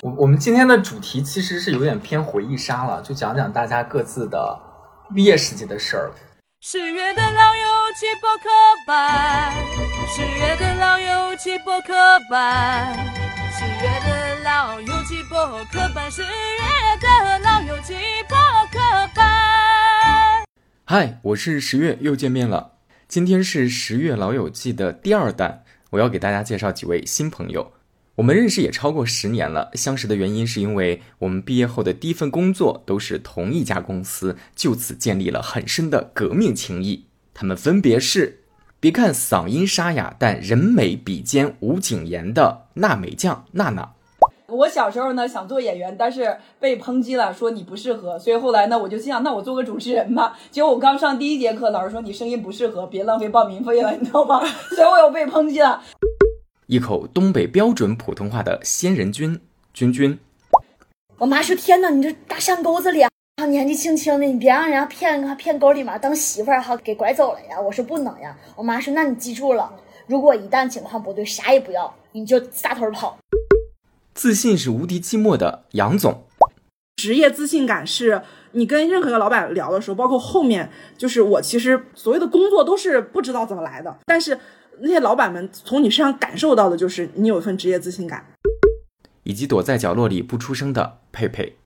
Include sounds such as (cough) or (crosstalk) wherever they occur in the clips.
我我们今天的主题其实是有点偏回忆杀了，就讲讲大家各自的毕业时期的事儿。十月的老友记博客版，十月的老友记博客版，十月的老友记博客版，十月的老友记博客版。嗨，我是十月，又见面了。今天是十月老友记的第二弹，我要给大家介绍几位新朋友。我们认识也超过十年了，相识的原因是因为我们毕业后的第一份工作都是同一家公司，就此建立了很深的革命情谊。他们分别是，别看嗓音沙哑，但人美比肩吴谨言的娜美酱娜娜。我小时候呢想做演员，但是被抨击了，说你不适合，所以后来呢我就心想，那我做个主持人吧。结果我刚上第一节课，老师说你声音不适合，别浪费报名费了，你知道吗？(laughs) 所以我又被抨击了。一口东北标准普通话的仙人君君君，我妈说：“天哪，你这大山沟子里啊，年纪轻轻的，你别让人家骗骗沟里面当媳妇儿哈，给拐走了呀！”我说：“不能呀。”我妈说：“那你记住了，如果一旦情况不对，啥也不要，你就撒腿跑。”自信是无敌寂寞的杨总，职业自信感是你跟任何一个老板聊的时候，包括后面，就是我其实所谓的工作都是不知道怎么来的，但是。那些老板们从你身上感受到的就是你有一份职业自信感，以及躲在角落里不出声的佩佩。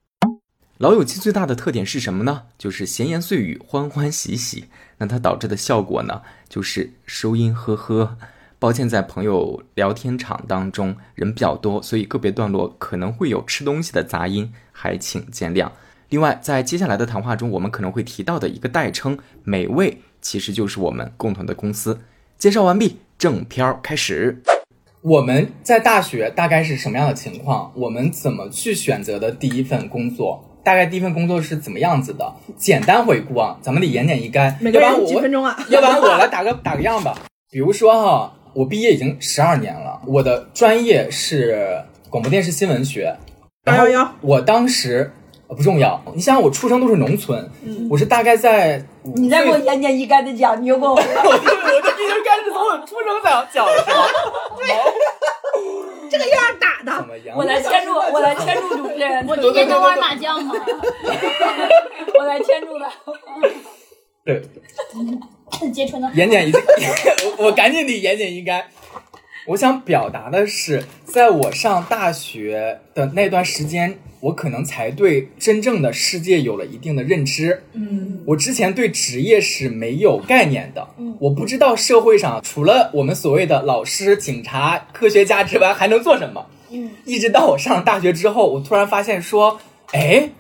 老友记最大的特点是什么呢？就是闲言碎语，欢欢喜喜。那它导致的效果呢，就是收音呵呵。抱歉，在朋友聊天场当中人比较多，所以个别段落可能会有吃东西的杂音，还请见谅。另外，在接下来的谈话中，我们可能会提到的一个代称“美味”，其实就是我们共同的公司。介绍完毕，正片开始。我们在大学大概是什么样的情况？我们怎么去选择的第一份工作？大概第一份工作是怎么样子的？简单回顾啊，咱们得言简意赅。每个人几分钟啊？(laughs) 要不然我来打个打个样吧。比如说哈，我毕业已经十二年了，我的专业是广播电视新闻学。八幺幺，我当时。不重要，你想想，我出生都是农村，我是大概在你再给我言简意赅的讲，你又给我，(laughs) 我这已经开始从我出生讲讲了，对，(laughs) 这个样打的，我来牵住，我来牵住主持人，我今天能玩麻将吗？(laughs) 我来牵住的，对，接春呢？言简意赅，我 (laughs) 我赶紧得言简意赅。我想表达的是，在我上大学的那段时间。我可能才对真正的世界有了一定的认知。嗯，我之前对职业是没有概念的。嗯，我不知道社会上除了我们所谓的老师、警察、科学家之外还能做什么。嗯，一直到我上了大学之后，我突然发现说，哎，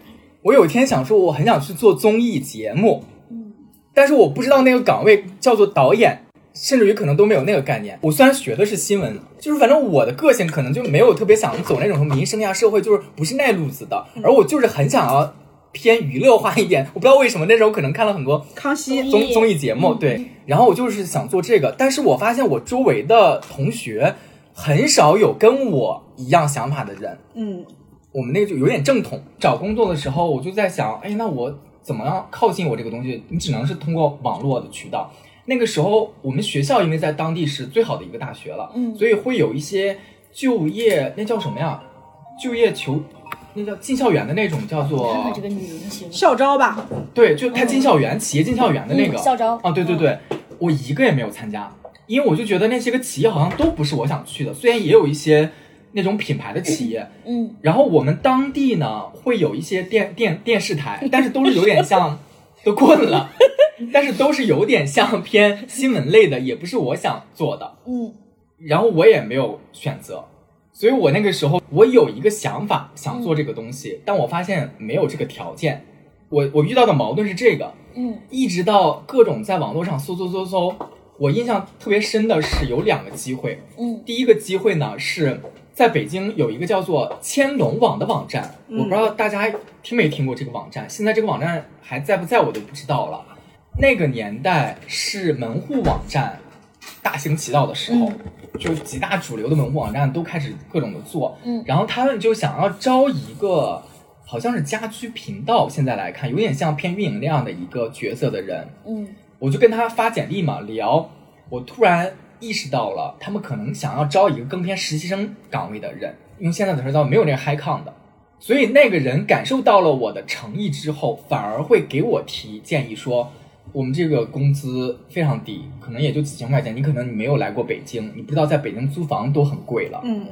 我有一天想说，我很想去做综艺节目。嗯，但是我不知道那个岗位叫做导演。甚至于可能都没有那个概念。我虽然学的是新闻，就是反正我的个性可能就没有特别想走那种什么民生呀、社会，就是不是那路子的。而我就是很想要偏娱乐化一点。我不知道为什么那时候可能看了很多康熙综综艺节目，对。然后我就是想做这个，但是我发现我周围的同学很少有跟我一样想法的人。嗯，我们那个就有点正统。找工作的时候，我就在想，哎，那我怎么样靠近我这个东西？你只能是通过网络的渠道。那个时候，我们学校因为在当地是最好的一个大学了，嗯，所以会有一些就业，那叫什么呀？就业求，那叫进校园的那种，叫做这个女明星校招吧？对，就他进校园，企业进校园的那个。校招。啊，对对对，我一个也没有参加，因为我就觉得那些个企业好像都不是我想去的，虽然也有一些那种品牌的企业，嗯，然后我们当地呢会有一些电电电视台，但是都是有点像都困了。但是都是有点像偏新闻类的，也不是我想做的，嗯，然后我也没有选择，所以我那个时候我有一个想法想做这个东西，但我发现没有这个条件，我我遇到的矛盾是这个，嗯，一直到各种在网络上搜搜搜搜，我印象特别深的是有两个机会，嗯，第一个机会呢是在北京有一个叫做千龙网的网站，我不知道大家听没听过这个网站，现在这个网站还在不在我都不知道了。那个年代是门户网站大行其道的时候，就几大主流的门户网站都开始各种的做，嗯，然后他们就想要招一个好像是家居频道，现在来看有点像偏运营那样的一个角色的人，嗯，我就跟他发简历嘛聊，我突然意识到了他们可能想要招一个更偏实习生岗位的人。用现在的词叫没有那个 high con 的。所以那个人感受到了我的诚意之后，反而会给我提建议说，我们这个工资非常低，可能也就几千块钱。你可能你没有来过北京，你不知道在北京租房都很贵了。嗯，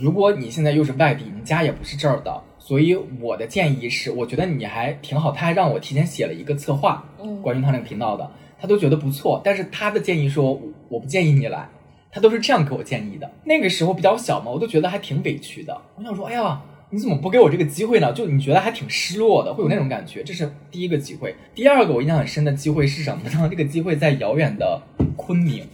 如果你现在又是外地，你家也不是这儿的，所以我的建议是，我觉得你还挺好。他还让我提前写了一个策划，嗯关于他那个频道的，他都觉得不错。但是他的建议说，我不建议你来，他都是这样给我建议的。那个时候比较小嘛，我都觉得还挺委屈的。我想说，哎呀。你怎么不给我这个机会呢？就你觉得还挺失落的，会有那种感觉。这是第一个机会。第二个我印象很深的机会是什么呢？(laughs) 这个机会在遥远的昆明，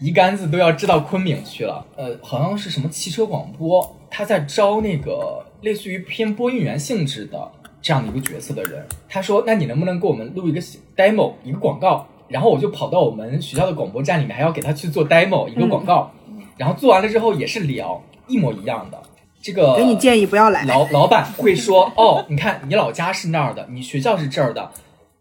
一竿子都要支到昆明去了。呃，好像是什么汽车广播，他在招那个类似于偏播音员性质的这样的一个角色的人。他说：“那你能不能给我们录一个 demo，一个广告？”然后我就跑到我们学校的广播站里面，还要给他去做 demo 一个广告。然后做完了之后也是聊一模一样的。这个给你建议不要来。老老板会说：“哦，(laughs) 你看你老家是那儿的，你学校是这儿的。”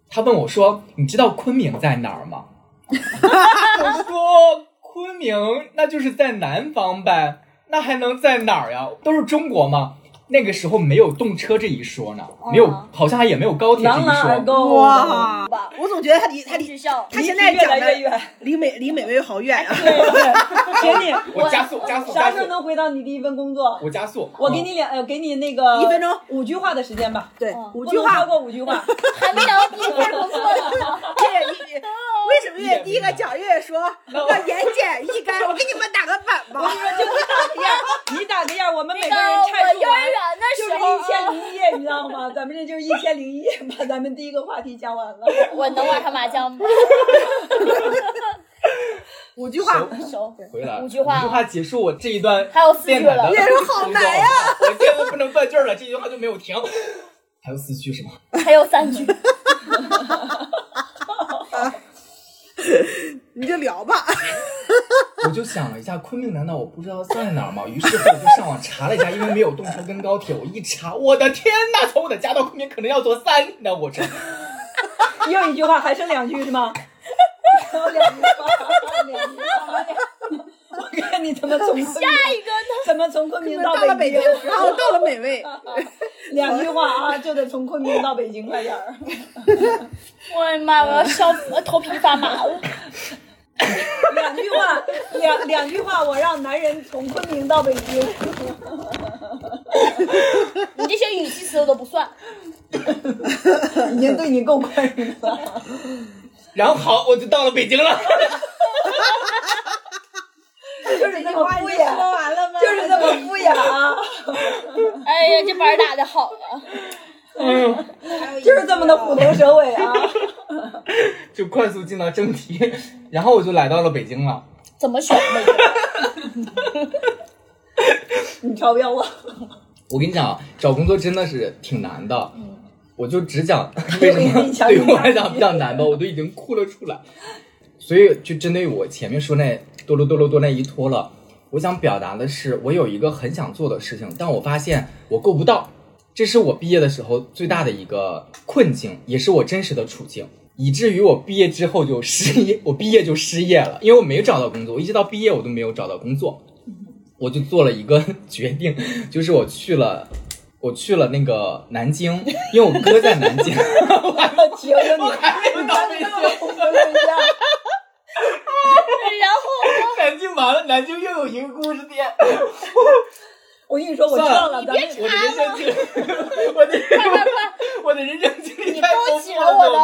他问我说：“你知道昆明在哪儿吗？” (laughs) 我说：“昆明那就是在南方呗，那还能在哪儿呀？都是中国吗？”那个时候没有动车这一说呢，没有，好像也没有高铁这一说。哇！我总觉得他离他离学校，他现在越来越远，离美离美味好远啊！对对，给你，(laughs) 我加速加速啥时候能回到你第一份工作？我加速，我给你两，呃，给你那个一分钟五句话的时间吧。对，五句话，超过五句话，(laughs) 还没聊第一份工作呢。(laughs) 月月，为什么越第一个讲月月说要言简意赅？我给你们打个板吧。我跟你说，就你打个样，你打个样，我们每个人阐述完就是一千零一夜，你知道吗？咱们这就是一千零一夜，把咱们第一个话题讲完了。我能玩上麻将吗？五句话，熟回来五句话，五句话结束我这一段还有四句了，月说好难呀！我现在不能断句了，这句话就没有停。还有四句是吗？还有三句。(laughs) (laughs) 你就聊吧。(laughs) 我就想了一下，昆明难道我不知道在哪儿吗？于是乎我就上网查了一下，因为没有动车跟高铁，我一查，我的天呐，从我的家到昆明可能要坐三天的火车。(laughs) 又一句话，还剩两句是吗？还有两句话，两句话。我看你怎么从下一个呢？怎么从昆明到了北京，然后到了美味。两句话啊，就得从昆明到北京，快点儿。我的妈！我要笑死了，头皮发麻了。两句话，两两句话，我让男人从昆明到北京。你这些语气词我都不算，已经对你够宽容了。然后好，我就到了北京了。(laughs) 就是这么敷衍，说完了吗？就是这么敷衍啊！(laughs) 哎呀，这板打的好呀！(laughs) 嗯，就是这么的虎头蛇尾啊！就快速进到正题，然后我就来到了北京了。怎么选的？你超标了！我跟你讲，找工作真的是挺难的。嗯，我就只讲为什么对于我来讲比较难吧，我都已经哭了出来。所以就针对我前面说那多罗多罗多那一拖了，我想表达的是，我有一个很想做的事情，但我发现我够不到。这是我毕业的时候最大的一个困境，也是我真实的处境，以至于我毕业之后就失业，我毕业就失业了，因为我没找到工作，我一直到毕业我都没有找到工作，我就做了一个决定，就是我去了，我去了那个南京，因为我哥在南京，我求求你，还没到北京，然后南京完了，南京又有一个故事店。(laughs) 我跟你说，我知道了，咱们我的人生经历，我的我的人生经历你太勾丰富了，起了我的？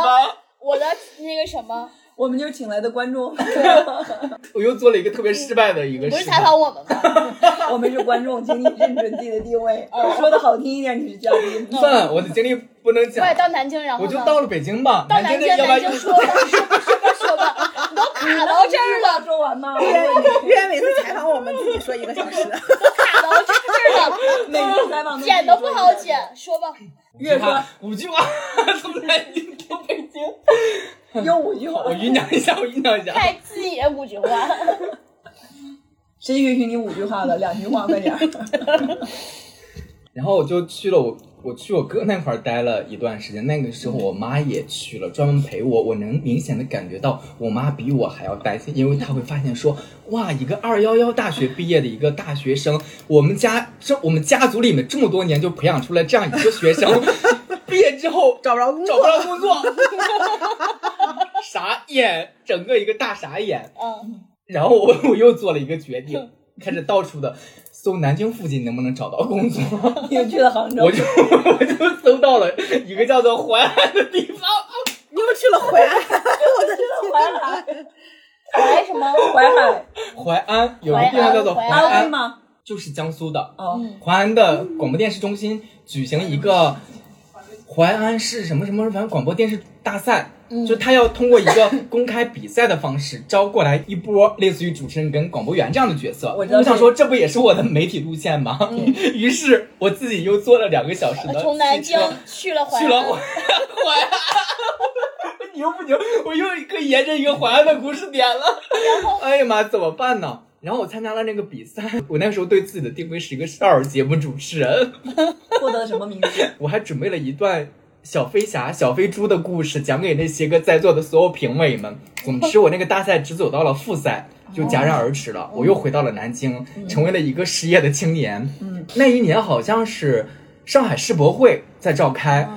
我的那个什么，(laughs) 我们就请来的观众，(laughs) 我又做了一个特别失败的一个不是。采访我们吗？我们是观众，请你认准自己的定位。说的好听一点，你是嘉宾。算了，我的经历不能讲我也，到南京，然后我就到了北京吧。到南京，京的要不然就南京说吧，说吧，说吧，说吧，你都卡到这儿了，说完吗？岳每次采访我们自己说一个小时，卡到这儿了，每次采访剪都不好剪，说吧。月说五句话，(laughs) 从南京到北京。有五句话我，酝酿一下，我酝酿一下。太自己的五句话，谁允许你五句话了？两句话，快点。(laughs) 然后我就去了我我去我哥那块儿待了一段时间，那个时候我妈也去了，专门陪我。我能明显的感觉到我妈比我还要担心，因为她会发现说，哇，一个二幺幺大学毕业的一个大学生，我们家这我们家族里面这么多年就培养出来这样一个学生，(laughs) 毕业之后找不着工作找不着工作，(laughs) 傻眼，整个一个大傻眼。嗯，然后我我又做了一个决定，开始到处的搜南京附近能不能找到工作。(laughs) 你又去了杭州 (laughs) 我，就我就搜到了一个叫做淮安的地方，你又去了淮安，(laughs) 我的淮安，淮什么？淮海，淮安有一个地方叫做淮淮安安徽安，吗？就是江苏的哦，淮安的广播电视中心举行一个淮安市什么什么反正广播电视大赛。就他要通过一个公开比赛的方式招过来一波类似于主持人跟广播员这样的角色。我知道想说，这不也是我的媒体路线吗？(laughs) 于是我自己又坐了两个小时的从南京去了淮去了安淮，淮安，(laughs) 牛不牛？我又可以沿着一个淮安的故事点了。哎呀妈，怎么办呢？然后我参加了那个比赛，我那时候对自己的定位是一个少儿节目主持人，获得了什么名字？(laughs) 我还准备了一段小飞侠、小飞猪的故事，讲给那些个在座的所有评委们。总之，我那个大赛只走到了复赛，就戛然而止了。我又回到了南京，成为了一个失业的青年。嗯，那一年好像是上海世博会在召开，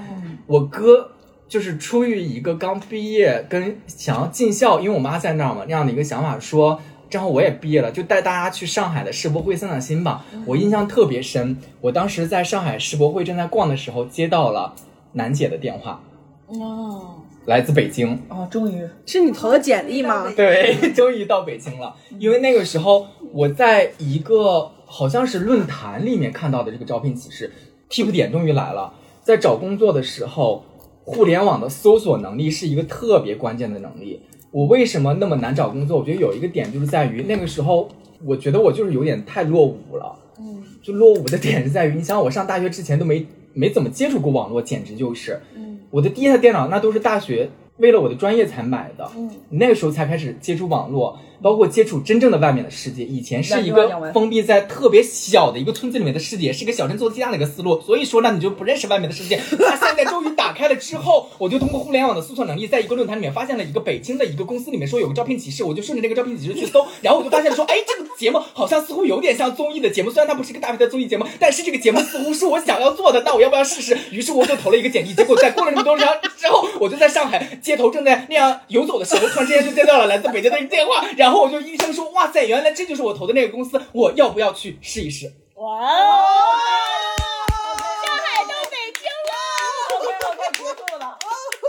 我哥就是出于一个刚毕业跟想要尽孝，因为我妈在那儿嘛，那样的一个想法说。正好我也毕业了，就带大家去上海的世博会散散心吧。我印象特别深，我当时在上海世博会正在逛的时候，接到了楠姐的电话，哦，来自北京。哦，终于，是你投的简历吗？对，(laughs) 终于到北京了。因为那个时候我在一个好像是论坛里面看到的这个招聘启事，tip 点终于来了。在找工作的时候，互联网的搜索能力是一个特别关键的能力。我为什么那么难找工作？我觉得有一个点就是在于那个时候，我觉得我就是有点太落伍了。嗯，就落伍的点是在于，你想我上大学之前都没没怎么接触过网络，简直就是。嗯，我的第一台电脑那都是大学为了我的专业才买的。嗯，那个时候才开始接触网络，包括接触真正的外面的世界。以前是一个封闭在特别小的一个村子里面的世界，是一个小镇做题家的一个思路。所以说呢，你就不认识外面的世界。那现在终于打开了之后，我就通过互联网的搜索能力，在一个论坛里面发现了一个北京的一个公司里面说有个招聘启事，我就顺着这个招聘启事去搜，然后我就发现说，哎，这个节目好像似乎有点像综艺的节目，虽然它不是一个大牌的综艺节目，但是这个节目似乎是我想要做的，那我要不要试试？于是我就投了一个简历，结果在过了那么多年之后，我就在上海街头正在那样游走的时候，突然之间就接到了来自北京的一个电话，然后我就一声说，哇塞，原来这就是我投的那个公司，我要不要去试一试？哇哦，上海到北京了结束了？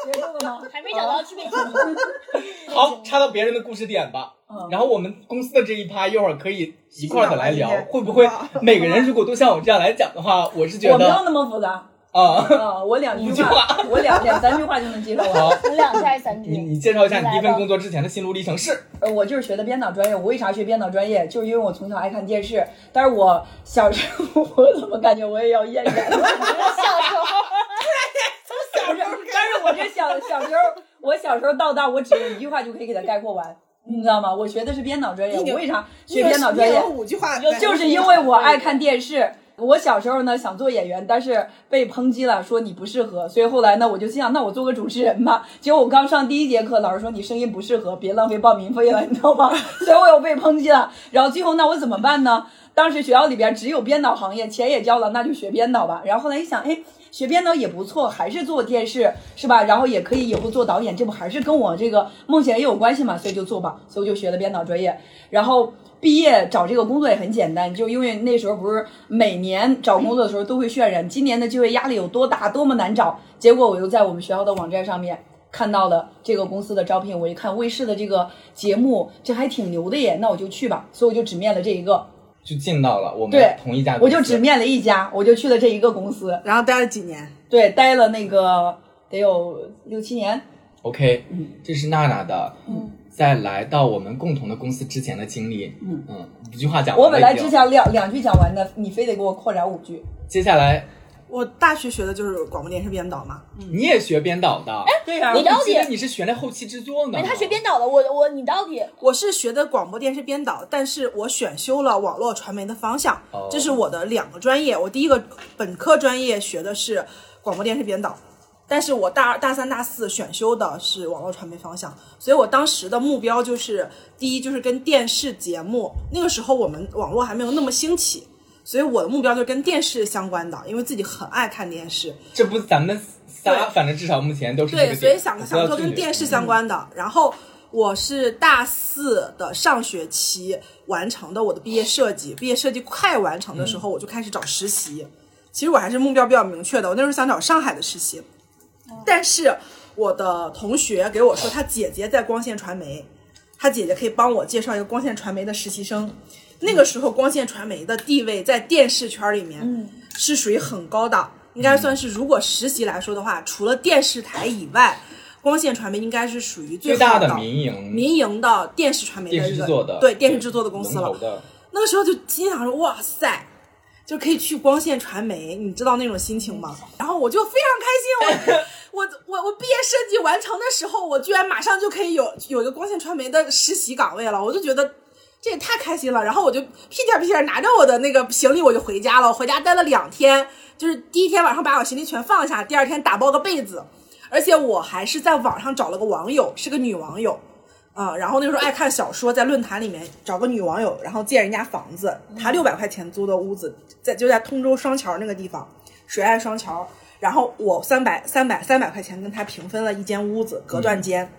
结束了吗？还没找到去北京。好，插到别人的故事点吧。嗯然后我们公司的这一趴一会儿可以一块儿的来聊，会不会每个人如果都像我这样来讲的话，我是觉得我没有那么复杂啊。啊，我两句话，我两两三句话就能介绍完。好，两句还是三句？你你介绍一下你第一份工作之前的心路历程是？呃，我就是学的编导专业。我为啥学编导专业？就是因为我从小爱看电视。但是我小时候，我怎么感觉我也要咽炎了？小时候，不是，但是我这小小时候，我小时候到大，我只用一句话就可以给它概括完，你知道吗？我学的是编导专业。你我为啥学编导专业？五句话，就是因为我爱看电视。我小时候呢想做演员，但是被抨击了，说你不适合，所以后来呢我就心想，那我做个主持人吧。结果我刚上第一节课，老师说你声音不适合，别浪费报名费了，你知道吗？(laughs) 所以我又被抨击了。然后最后那我怎么办呢？当时学校里边只有编导行业，钱也交了，那就学编导吧。然后后来一想，哎，学编导也不错，还是做电视是吧？然后也可以以后做导演，这不还是跟我这个梦想也有关系嘛？所以就做吧，所以我就学了编导专业。然后毕业找这个工作也很简单，就因为那时候不是每年找工作的时候都会渲染今年的就业压力有多大，多么难找。结果我又在我们学校的网站上面看到了这个公司的招聘，我一看卫视的这个节目，这还挺牛的耶，那我就去吧。所以我就只面了这一个，就进到了我们对同一家公司，我就只面了一家，我就去了这一个公司，然后待了几年，对，待了那个得有六七年。OK，这是娜娜的。嗯，在来到我们共同的公司之前的经历。嗯嗯，五句话讲完我本来只想两两句讲完的，你非得给我扩展五句。接下来我大学学的就是广播电视编导嘛。你也学编导的？哎对呀、你到底你是学那后期制作呢。没他学编导的，我我你到底我是学的广播电视编导，但是我选修了网络传媒的方向，哦这是我的两个专业。我第一个本科专业学的是广播电视编导，但是我大二、大三、大四选修的是网络传媒方向，所以我当时的目标就是，第一就是跟电视节目，那个时候我们网络还没有那么兴起。所以我的目标就是跟电视相关的，因为自己很爱看电视。这不咱们仨，反正至少目前都是对，所以想想做跟电视相关的。然后我是大四的上学期完成的我的毕业设计，毕业设计快完成的时候，我就开始找实习。其实我还是目标比较明确的，我那时候想找上海的实习，但是我的同学给我说，他姐姐在光线传媒，他姐姐可以帮我介绍一个光线传媒的实习生。那个时候，光线传媒的地位在电视圈里面嗯是属于很高的，应该算是如果实习来说的话，除了电视台以外，光线传媒应该是属于最大的民营民营的电视传媒的电视一个制作的对电视制作的公司了那个时候就心想说，哇塞，就可以去光线传媒，你知道那种心情吗？(laughs) 然后我就非常开心，我我我我毕业设计完成的时候，我居然马上就可以有有一个光线传媒的实习岗位了，我就觉得。这也太开心了，然后我就屁颠屁颠拿着我的那个行李我就回家了。我回家待了两天，就是第一天晚上把我行李全放下，第二天打包个被子，而且我还是在网上找了个网友，是个女网友，啊、然后那时候爱看小说，在论坛里面找个女网友，然后借人家房子，他六百块钱租的屋子，在就在通州双桥那个地方，水岸双桥。然后我三百三百三百块钱跟他平分了一间屋子，隔断间。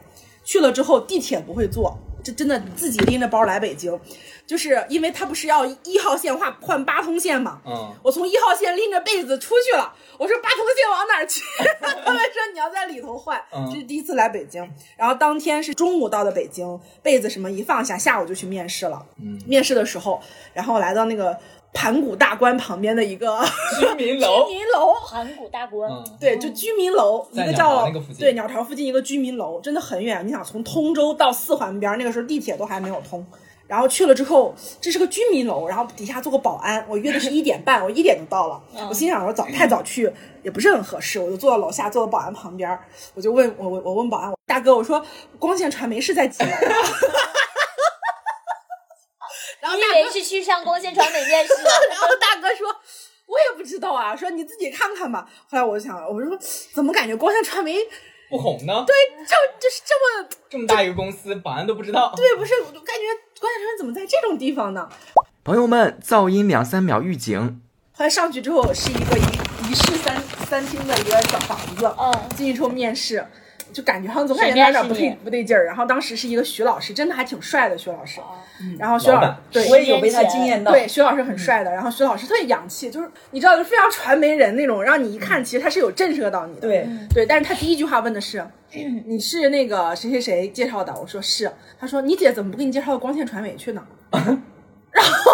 去了之后地铁不会坐，这真的自己拎着包来北京，就是因为他不是要一号线换换八通线嘛，嗯，我从一号线拎着被子出去了，我说八通线往哪儿去？(laughs) 他们说你要在里头换，嗯这是第一次来北京。然后当天是中午到的北京，被子什么一放下，下午就去面试了。嗯面试的时候，然后来到那个盘古大观旁边的一个居民楼 (laughs) 居，民楼，盘古大观，嗯，对，就居民楼，一个叫对鸟巢附近一个居民楼，真的很远。你想从通州到四环边儿，那个时候地铁都还没有通。然后去了之后，这是个居民楼，然后底下做个保安。我约的是一点半，我一点就到了。我心想说早太早去也不是很合适，我就坐到楼下，坐到保安旁边儿，我就问我我我问保安大哥，我说光线传媒是在几楼？(laughs) 然后你大哥以为是去上光线传媒面试？(laughs) 然后大哥说，我也不知道啊，说你自己看看吧。后来我就想，我说怎么感觉光线传媒不红呢？对，就就是这么这么大一个公司，保安都不知道。对，不是，我就感觉光线传媒怎么在这种地方呢？朋友们，噪音两三秒预警。后来上去之后是一个一一室三三厅的一个小房子，嗯进去之后面试。就感觉好像总感觉谁面哪哪不对不对劲儿，然后当时是一个徐老师，真的还挺帅的徐老师，然后徐老师对我也有被他惊艳到。对，徐老师很帅的，然后徐老师特别洋气，就是你知道，就非常传媒人那种，让你一看其实他是有震慑到你的。对，对，但是他第一句话问的是，(clears throat) 你是那个谁谁谁介绍的？我说是。他说你姐怎么不给你介绍到光线传媒去呢？(laughs) 然后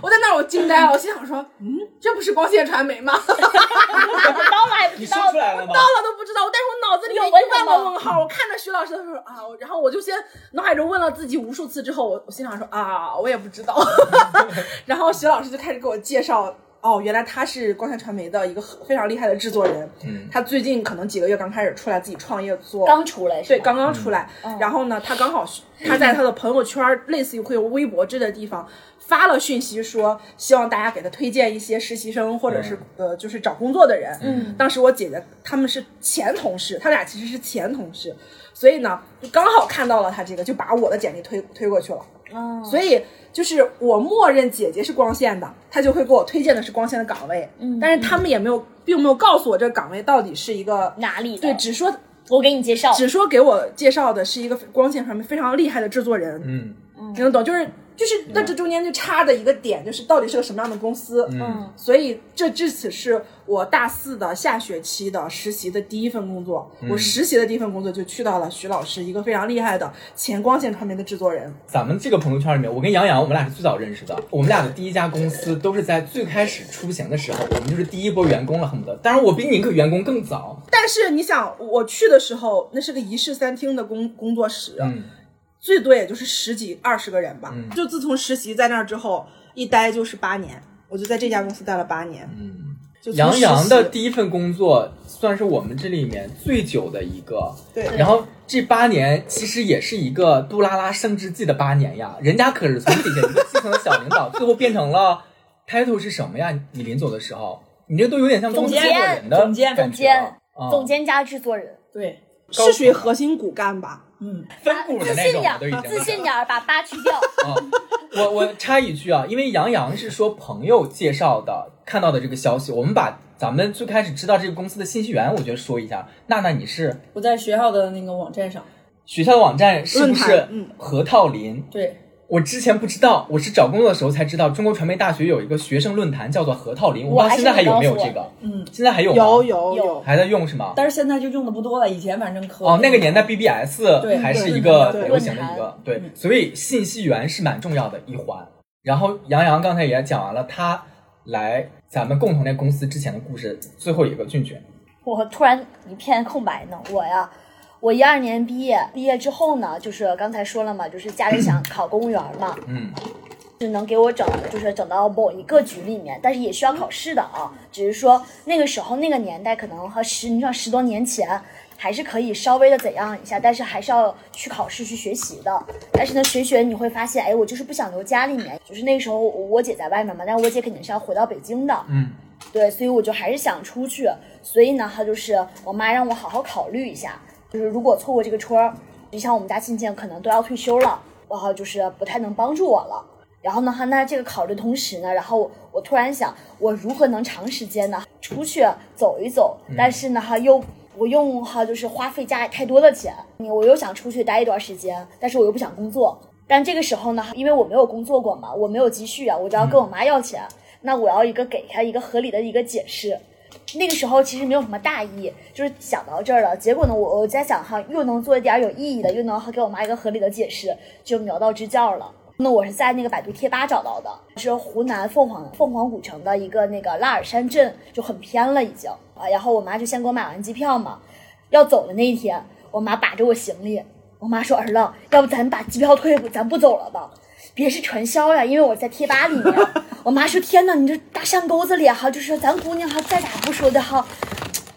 我在那儿我惊呆了，我心想说，嗯，这不是光线传媒吗？到了到了还不你知道说出来了吗？都不知道，但是我脑子里有一个问号。我看着徐老师的时候啊，然后我就先脑海中问了自己无数次之后，我我心想说啊，我也不知道。(laughs) 然后徐老师就开始给我介绍。哦，原来他是光线传媒的一个非常厉害的制作人，嗯他最近可能几个月刚开始出来自己创业做，刚出来是对，刚刚出来。然后呢，他刚好他在他的朋友圈，类似于会有微博之类的地方发了讯息说，希望大家给他推荐一些实习生或者是、呃就是找工作的人。嗯，当时我姐姐他们是前同事，他俩其实是前同事，所以呢，就刚好看到了他这个，就把我的简历推推过去了。哦，所以就是我默认姐姐是光线的，他就会给我推荐的是光线的岗位。嗯但是他们也没有，并没有告诉我这个岗位到底是一个哪里的？对，只说我给你介绍。只说给我介绍的是一个光线上面非常厉害的制作人，嗯听得懂？就是就是，那这中间就差的一个点，就是到底是个什么样的公司。嗯，所以这至此是我大四的下学期的实习的第一份工作。我实习的第一份工作就去到了徐老师，一个非常厉害的前光线传媒的制作人。咱们这个朋友圈里面，我跟杨洋，我们俩是最早认识的。我们俩的第一家公司都是在最开始出行的时候，我们就是第一波员工了，恨不得。当然，我比你个员工更早。但是你想，我去的时候，那是个一室三厅的工工作室，嗯，最多也就是十几二十个人吧。嗯就自从实习在那儿之后，一待就是八年，我就在这家公司待了八年。嗯，杨洋的第一份工作算是我们这里面最久的一个，对。然后这八年其实也是一个杜拉拉升职记的八年呀，人家可是从底下一个基层的小领导，(laughs) 最后变成了 title 是什么呀？你临走的时候，你这都有点像总监、总监、总监、总监加制作人，对，是属于核心骨干吧？嗯，分股的那种都已经自信点儿，把八去掉。(laughs) 我我插一句啊，因为杨洋是说朋友介绍的，看到的这个消息，我们把咱们最开始知道这个公司的信息源，我觉得说一下。娜娜，你是我在学校的那个网站上，学校的网站是不是核桃林？对。我之前不知道，我是找工作的时候才知道，中国传媒大学有一个学生论坛叫做核桃林，我不知道现在还有没有这个。嗯，现在还有吗？有有有，还在用是吗？但是现在就用的不多了，以前反正可哦，那个年代 BBS 还是一个流行的一个对，所以信息源是蛮重要的一环。然后杨洋刚才也讲完了他来咱们共同那公司之前的故事，最后一个俊俊，我突然一片空白呢，我呀。我一二年毕业，毕业之后呢，就是刚才说了嘛，就是家里想考公务员嘛，嗯，就能给我整，就是整到某一个局里面，但是也需要考试的啊。只是说那个时候那个年代可能和十，你像十多年前还是可以稍微的怎样一下，但是还是要去考试去学习的。但是呢，学学你会发现，哎，我就是不想留家里面，就是那时候我姐在外面嘛，但我姐肯定是要回到北京的，嗯，对，所以我就还是想出去。所以呢，她就是我妈让我好好考虑一下。就是如果错过这个村儿，就像我们家亲戚可能都要退休了，然后就是不太能帮助我了。然后呢，哈，那这个考虑同时呢，然后我突然想，我如何能长时间呢出去走一走？但是呢，哈，又不用哈，就是花费家里太多的钱。我又想出去待一段时间，但是我又不想工作。但这个时候呢，因为我没有工作过嘛，我没有积蓄啊，我就要跟我妈要钱。那我要一个给她一个合理的一个解释。那个时候其实没有什么大意，就是想到这儿了。结果呢，我我在想哈，又能做一点有意义的，又能给我妈一个合理的解释，就瞄到支教了。那我是在那个百度贴吧找到的，是湖南凤凰凤凰古城的一个那个拉尔山镇，就很偏了已经啊。然后我妈就先给我买完机票嘛，要走的那一天，我妈把着我行李，我妈说儿子，要不咱把机票退，咱不走了吧？别是传销呀，因为我在贴吧里面。(laughs) 我妈说：“天哪，你这大山沟子里哈，就是咱姑娘哈，再咋不说的哈，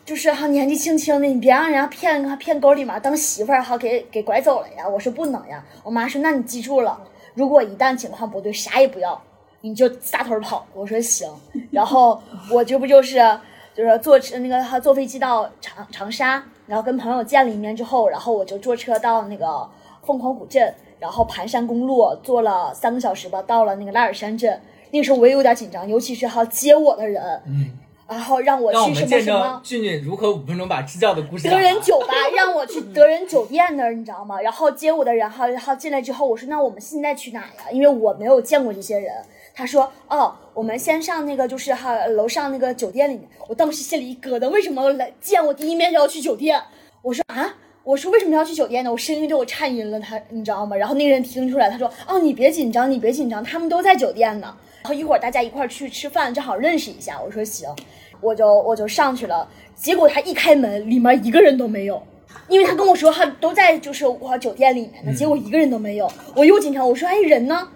就是哈年纪轻轻的，你别让人家骗骗沟里面当媳妇儿哈，给给拐走了呀。”我说：“不能呀。”我妈说：“那你记住了，如果一旦情况不对，啥也不要，你就撒腿跑。”我说：“行。”然后我这不就是就是坐车那个哈坐飞机到长长沙，然后跟朋友见了一面之后，然后我就坐车到那个凤凰古镇。然后盘山公路坐了三个小时吧，到了那个拉尔山镇。那个时候我也有点紧张，尤其是哈接我的人，嗯，然后让我去什么什么俊俊如何五分钟把支教的故事德仁酒吧，让我去德仁酒店那儿，你知道吗？然后接我的人哈，然后进来之后，我说那我们现在去哪呀？因为我没有见过这些人。他说哦，我们先上那个就是哈楼上那个酒店里面。我当时心里一咯噔，为什么来见我第一面就要去酒店？我说啊。我说为什么要去酒店呢？我声音就我颤音了，他你知道吗？然后那个人听出来，他说：“哦，你别紧张，你别紧张，他们都在酒店呢。”然后一会儿大家一块儿去吃饭，正好认识一下。我说行，我就我就上去了。结果他一开门，里面一个人都没有，因为他跟我说他都在就是我酒店里面呢。结果一个人都没有，我又紧张，我说哎人呢？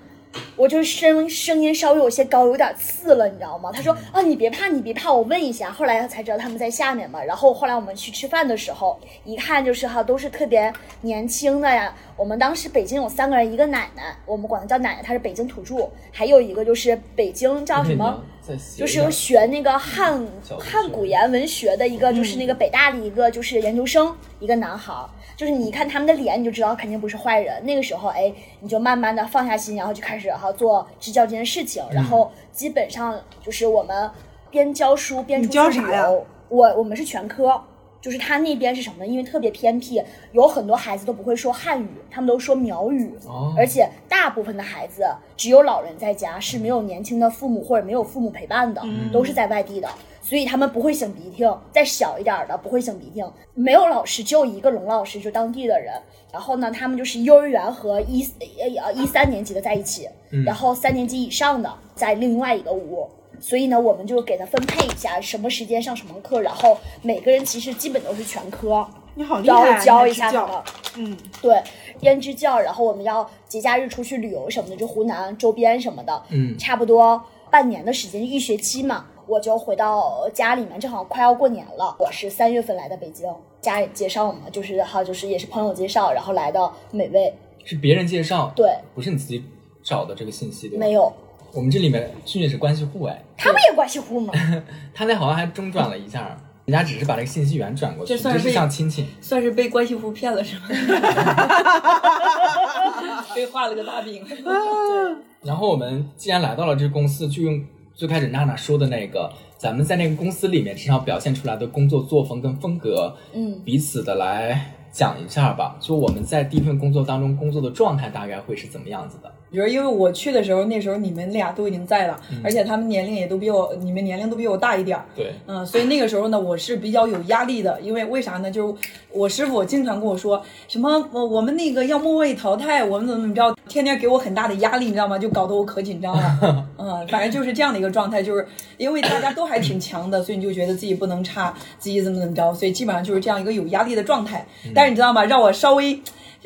我就声声音稍微有些高，有点刺了，你知道吗？他说啊，你别怕，你别怕，我问一下。后来才知道他们在下面嘛。然后后来我们去吃饭的时候，一看就是哈，都是特别年轻的呀。我们当时北京有三个人，一个奶奶，我们管她叫奶奶，她是北京土著；还有一个就是北京叫什么，就是学那个汉汉古言文学的一个，就是那个北大的一个就是研究生，一个男孩。就是你看他们的脸，你就知道肯定不是坏人。那个时候，哎，你就慢慢的放下心，然后就开始哈做支教这件事情。然后基本上就是我们边教书边出去旅游。我我们是全科。就是他那边是什么呢？因为特别偏僻，有很多孩子都不会说汉语，他们都说苗语，而且大部分的孩子只有老人在家，是没有年轻的父母或者没有父母陪伴的，都是在外地的，所以他们不会擤鼻涕。再小一点的不会擤鼻涕，没有老师，只有一个龙老师，就当地的人。然后呢，他们就是幼儿园和一呃一三年级的在一起，然后三年级以上的在另外一个屋。所以呢，我们就给他分配一下什么时间上什么课，然后每个人其实基本都是全科，你好厉害，教一下他们。嗯，对，胭脂教，然后我们要节假日出去旅游什么的，就湖南周边什么的。嗯，差不多半年的时间，一学期嘛。我就回到家里面，正好快要过年了。我是三月份来的北京，家人介绍嘛，就是哈，就是也是朋友介绍，然后来到美味。是别人介绍，对，不是你自己找的这个信息，对吧？没有，我们这里面迅迅是关系户哎，他们也关系户吗？(laughs) 他那好像还中转了一下，人家只是把这个信息源转过去，这算是是像亲戚。算是被关系户骗了是吗？(laughs) 被画了个大饼。(laughs) 然后我们既然来到了这个公司，就用最开始娜娜说的那个，咱们在那个公司里面至少表现出来的工作作风跟风格，嗯，彼此的来讲一下吧。就我们在第一份工作当中工作的状态大概会是怎么样子的？比如因为我去的时候，那时候你们俩都已经在了，而且他们年龄也都比我，你们年龄都比我大一点儿。对，嗯，所以那个时候呢，我是比较有压力的，因为为啥呢？就是我师傅经常跟我说什么，我我们那个要末位淘汰，我们怎么怎么着，天天给我很大的压力，你知道吗？就搞得我可紧张了。(laughs) 嗯，反正就是这样的一个状态，就是因为大家都还挺强的，所以你就觉得自己不能差，自己怎么怎么着，所以基本上就是这样一个有压力的状态。但是你知道吗？让我稍微。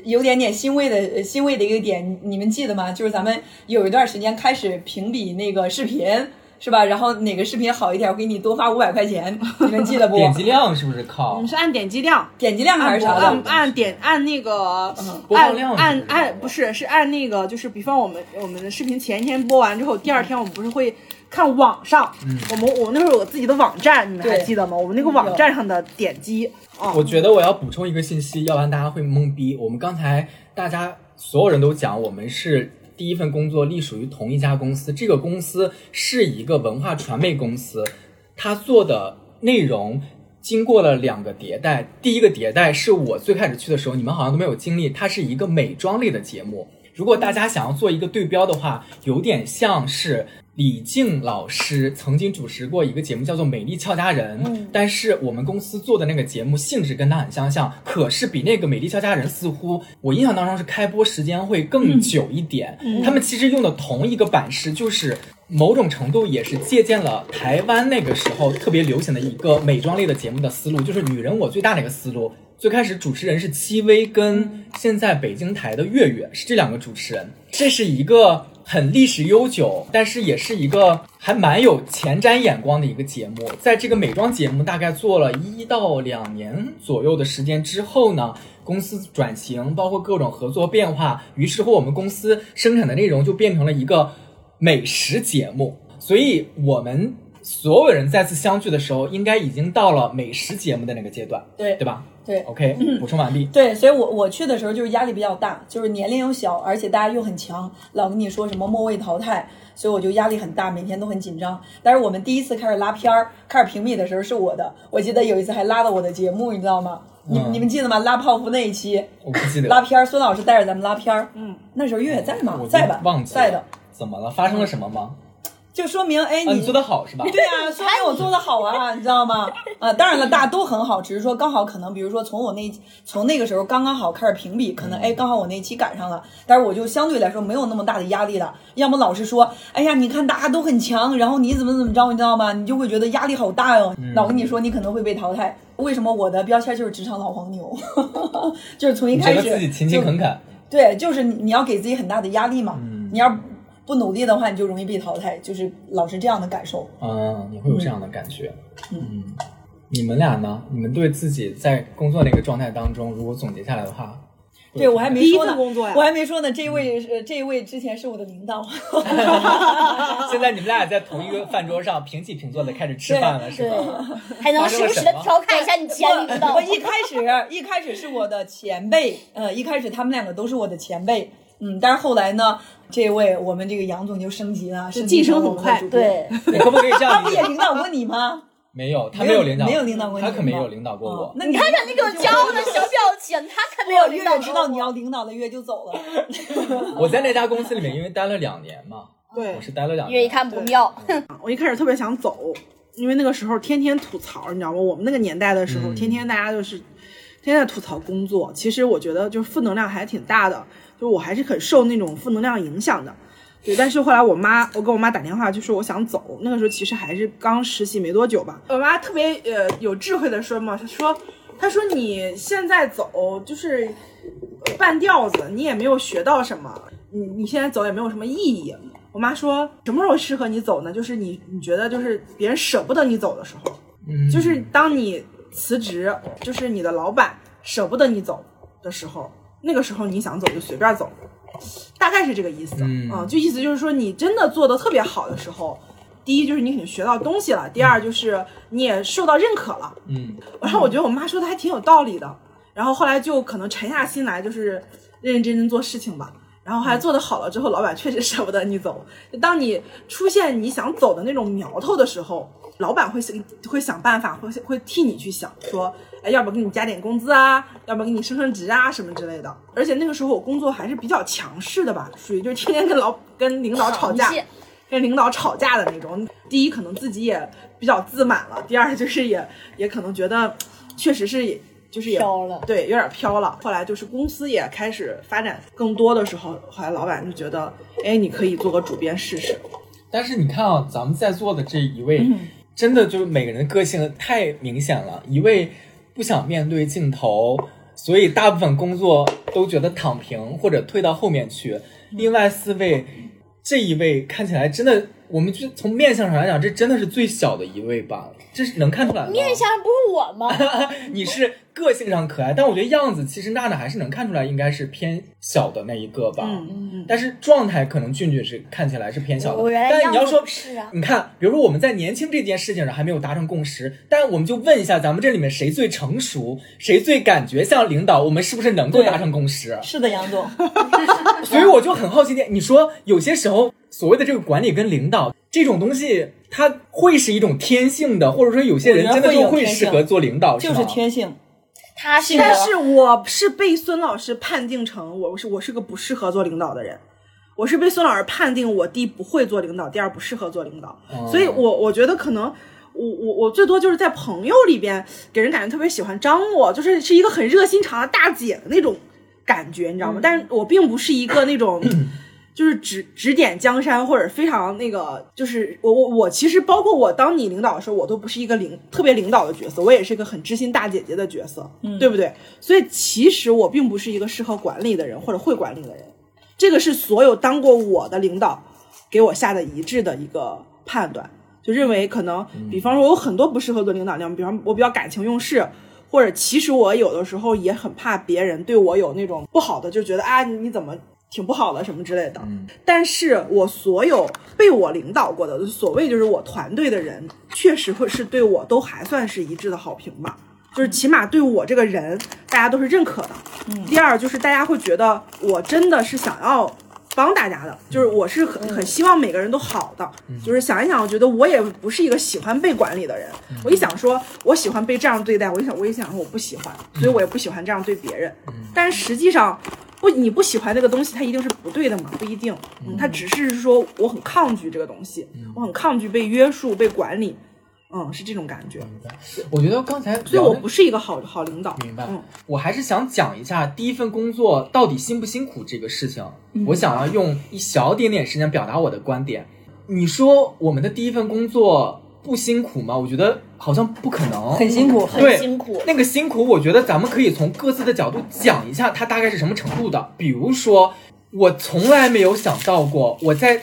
有点点欣慰的呃欣慰的一个点，你们记得吗？就是咱们有一段时间开始评比那个视频，是吧？然后哪个视频好一点，我给你多发五百块钱，你们记得不？(laughs) 点击量是不是靠你们？是按点击量，点击量还是啥按的？按点按那个按按按不是是按那个就是比方我们我们的视频前一天播完之后，第二天我们不是会看网上，我们我们那时候有个自己的网站，你们还记得吗？我们那个网站上的点击啊，我觉得我要补充一个信息，要不然大家会懵逼。我们刚才大家所有人都讲，我们是第一份工作隶属于同一家公司，这个公司是一个文化传媒公司，它做的内容。经过了两个迭代，第一个迭代是我最开始去的时候，你们好像都没有经历，它是一个美妆类的节目。如果大家想要做一个对标的话，有点像是李静老师曾经主持过一个节目，叫做《美丽俏佳人》。嗯但是我们公司做的那个节目性质跟它很相像，可是比那个《美丽俏佳人》似乎我印象当中是开播时间会更久一点。他们其实用的同一个版式，就是某种程度也是借鉴了台湾那个时候特别流行的一个美妆类的节目的思路，就是女人我最大的一个思路。最开始主持人是戚薇跟现在北京台的月月是这两个主持人，这是一个很历史悠久，但是也是一个还蛮有前瞻眼光的一个节目。在这个美妆节目大概做了一到两年左右的时间之后呢，公司转型，包括各种合作变化，于是乎我们公司生产的内容就变成了一个美食节目，所以我们。所有人再次相聚的时候，应该已经到了美食节目的那个阶段，对对吧对？OK，补充完毕。对，所以我我去的时候就是压力比较大，就是年龄又小，而且大家又很强，老跟你说什么末位淘汰，所以我就压力很大，每天都很紧张。但是我们第一次开始拉片儿、开始评比的时候是我的，我记得有一次还拉到我的节目，你知道吗？你嗯你们记得吗？拉泡芙那一期我不记得拉片儿，孙老师带着咱们拉片儿，嗯，那时候月月在吗？在吧？忘记在的，怎么了？发生了什么吗？就说明哎啊，你做的好是吧？对啊，说明我做的好啊，(laughs) 你知道吗？啊，当然了，大家都很好，只是说刚好可能，比如说从我那从那个时候刚刚好开始评比，可能哎刚好我那期赶上了，但是我就相对来说没有那么大的压力了。要么老是说，哎呀，你看大家都很强，然后你怎么怎么着，你知道吗？你就会觉得压力好大哟。老跟你说你可能会被淘汰，为什么我的标签就是职场老黄牛？(laughs) 就是从一开始自己勤勤恳恳，对，就是你你要给自己很大的压力嘛。你要不努力的话，你就容易被淘汰，就是老是这样的感受。嗯，你会有这样的感觉。嗯，你们俩呢？你们对自己在工作那个状态当中，如果总结下来的话，对我还没说呢，工作呀我还没说呢。这一位是这一位之前是我的领导，(laughs) 现在你们俩在同一个饭桌上平起平坐的开始吃饭了，是对吧？，还能时不时的调侃一下你前领导我。一开始一开始是我的前辈，呃，一开始他们两个都是我的前辈，嗯，但是后来呢，这位我们这个杨总就升级了，晋升很快对，(laughs) 你可不可以这他不样理解？也领导过你吗？没有，他没没有领导，没有领导过你，他可没有领导过哦我。那你看看你给我骄傲的小表情，他可没有领导月月知道你要领导的，月月就走了。(laughs) 我在那家公司里面，因为待了两年嘛，(laughs) 对我是待了两年。越一看不妙，我一开始特别想走，因为那个时候天天吐槽，你知道吗？我们那个年代的时候，嗯天天大家就是天天在吐槽工作。其实我觉得就是负能量还挺大的，就我还是很受那种负能量影响的。对，但是后来我妈，我跟我妈打电话就说我想走，那个时候其实还是刚实习没多久吧。我妈特别呃有智慧的说嘛，她说她说你现在走就是半吊子，你也没有学到什么，你你现在走也没有什么意义。我妈说什么时候适合你走呢？就是你你觉得就是别人舍不得你走的时候，嗯就是当你辞职，就是你的老板舍不得你走的时候，那个时候你想走就随便走，大概是这个意思。嗯就意思就是说你真的做的特别好的时候，第一就是你肯定学到东西了，第二就是你也受到认可了。嗯然后我觉得我妈说的还挺有道理的，然后后来就可能沉下心来，就是认认真真做事情吧。然后还做的好了之后，老板确实舍不得你走。当你出现你想走的那种苗头的时候，老板会想会想办法，会会替你去想，说，哎，要不要给你加点工资啊？要不要给你升升职啊？什么之类的。而且那个时候我工作还是比较强势的吧，属于就是天天跟老跟领导吵架，跟领导吵架的那种。第一，可能自己也比较自满了；第二，就是也也可能觉得，确实是也就是也飘了对，有点飘了。后来就是公司也开始发展更多的时候，后来老板就觉得，哎，你可以做个主编试试。但是你看啊，咱们在座的这一位，嗯真的就是每个人的个性太明显了。一位不想面对镜头，所以大部分工作都觉得躺平或者退到后面去。另外四位，这一位看起来真的，我们就从面相上来讲，这真的是最小的一位吧？这是能看出来的。面相不是我吗？(laughs) 你是个性上可爱，但我觉得样子其实娜娜还是能看出来，应该是偏小的那一个吧。嗯嗯但是状态可能俊俊是看起来是偏小的。我原来但你要说样是啊你看，比如说我们在年轻这件事情上还没有达成共识，但我们就问一下，咱们这里面谁最成熟，谁最感觉像领导，我们是不是能够达成共识？(laughs) 是的，杨总，(laughs) 所以我就很好奇点，你说有些时候所谓的这个管理跟领导这种东西，它会是一种天性的，或者说有些人真的就会适合做领导，就是天性。他是但是我是被孙老师判定成我是我是个不适合做领导的人，我是被孙老师判定我第一不会做领导，第二不适合做领导，哦所以我我觉得可能。我我我最多就是在朋友里边给人感觉特别喜欢张罗，就是是一个很热心肠的大姐的那种感觉，你知道吗？但是我并不是一个那种就是指指点江山或者非常那个，就是我我我其实包括我当你领导的时候，我都不是一个领特别领导的角色，我也是一个很知心大姐姐的角色，对不对？所以其实我并不是一个适合管理的人或者会管理的人，这个是所有当过我的领导给我下的一致的一个判断，就认为可能，比方说我有很多不适合做领导那样，比方我比较感情用事。或者其实我有的时候也很怕别人对我有那种不好的，就觉得啊你怎么挺不好的什么之类的。但是我所有被我领导过的，所谓就是我团队的人，确实会是对我都还算是一致的好评吧。就是起码对我这个人，大家都是认可的。嗯。第二就是大家会觉得我真的是想要帮大家的，就是我是很很希望每个人都好的。就是想一想，我觉得我也不是一个喜欢被管理的人。我一想说，我喜欢被这样对待，我一想我一想说我不喜欢，所以我也不喜欢这样对别人。但是实际上。不，你不喜欢那个东西，它一定是不对的嘛？不一定，嗯，它只是说我很抗拒这个东西，我很抗拒被约束、被管理，嗯，是这种感觉。我觉得刚才所以我不是一个好好领导。明白嗯，我还是想讲一下第一份工作到底辛不辛苦这个事情。嗯我想要用一小点点时间表达我的观点。你说我们的第一份工作不辛苦吗？我觉得好像不可能，很辛苦，很辛苦。那个辛苦，我觉得咱们可以从各自的角度讲一下，它大概是什么程度的。比如说，我从来没有想到过，我在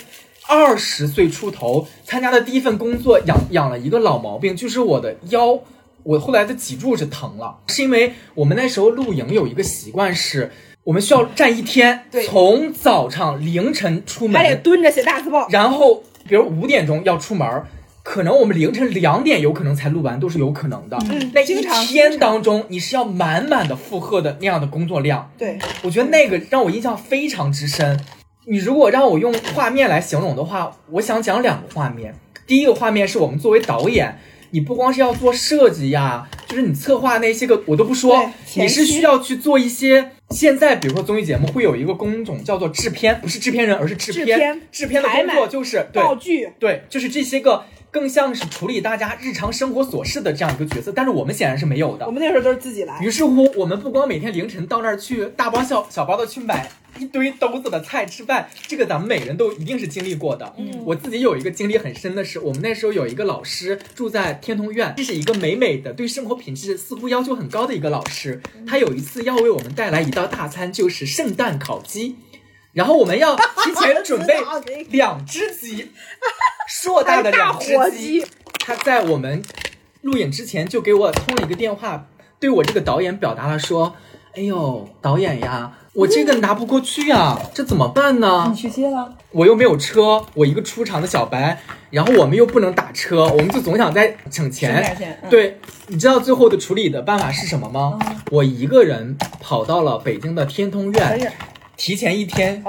二十岁出头参加的第一份工作养养了一个老毛病，就是我的腰，我后来的脊柱是疼了，是因为我们那时候露营有一个习惯是。我们需要站一天，对从早上凌晨出门，还得蹲着写大字报。然后比如五点钟要出门儿，可能我们凌晨两点有可能才录完，都是有可能的。嗯那一天当中，你是要满满的负荷的那样的工作量。对，我觉得那个让我印象非常之深。你如果让我用画面来形容的话，我想讲两个画面。第一个画面是我们作为导演，你不光是要做设计呀，就是你策划那些个我都不说你是需要去做一些。现在比如说综艺节目会有一个工种叫做制片，不是制片人，而是制片。制片制片的工作就是对道具，对，就是这些个更像是处理大家日常生活琐事的这样一个角色，但是我们显然是没有的我。们那时候都是自己来。于是乎，我们不光每天凌晨到那儿去大包小小包的去买一堆兜子的菜吃饭，这个咱们每人都一定是经历过的。嗯，我自己有一个经历很深的是，我们那时候有一个老师住在天通苑，这是一个美美的对生活品质似乎要求很高的一个老师。他有一次要为我们带来一道大餐，就是圣诞烤鸡。然后我们要提前准备 (laughs) 两只鸡，硕大的两只鸡。他在我们录影之前就给我通了一个电话，对我这个导演表达了说：“哎呦，导演呀，我这个拿不过去呀，(laughs) 这怎么办呢？”你去接了，我又没有车，我一个出场的小白，然后我们又不能打车，我们就总想在省钱。对，你知道最后的处理的办法是什么吗？我一个人跑到了北京的天通苑。提前一天，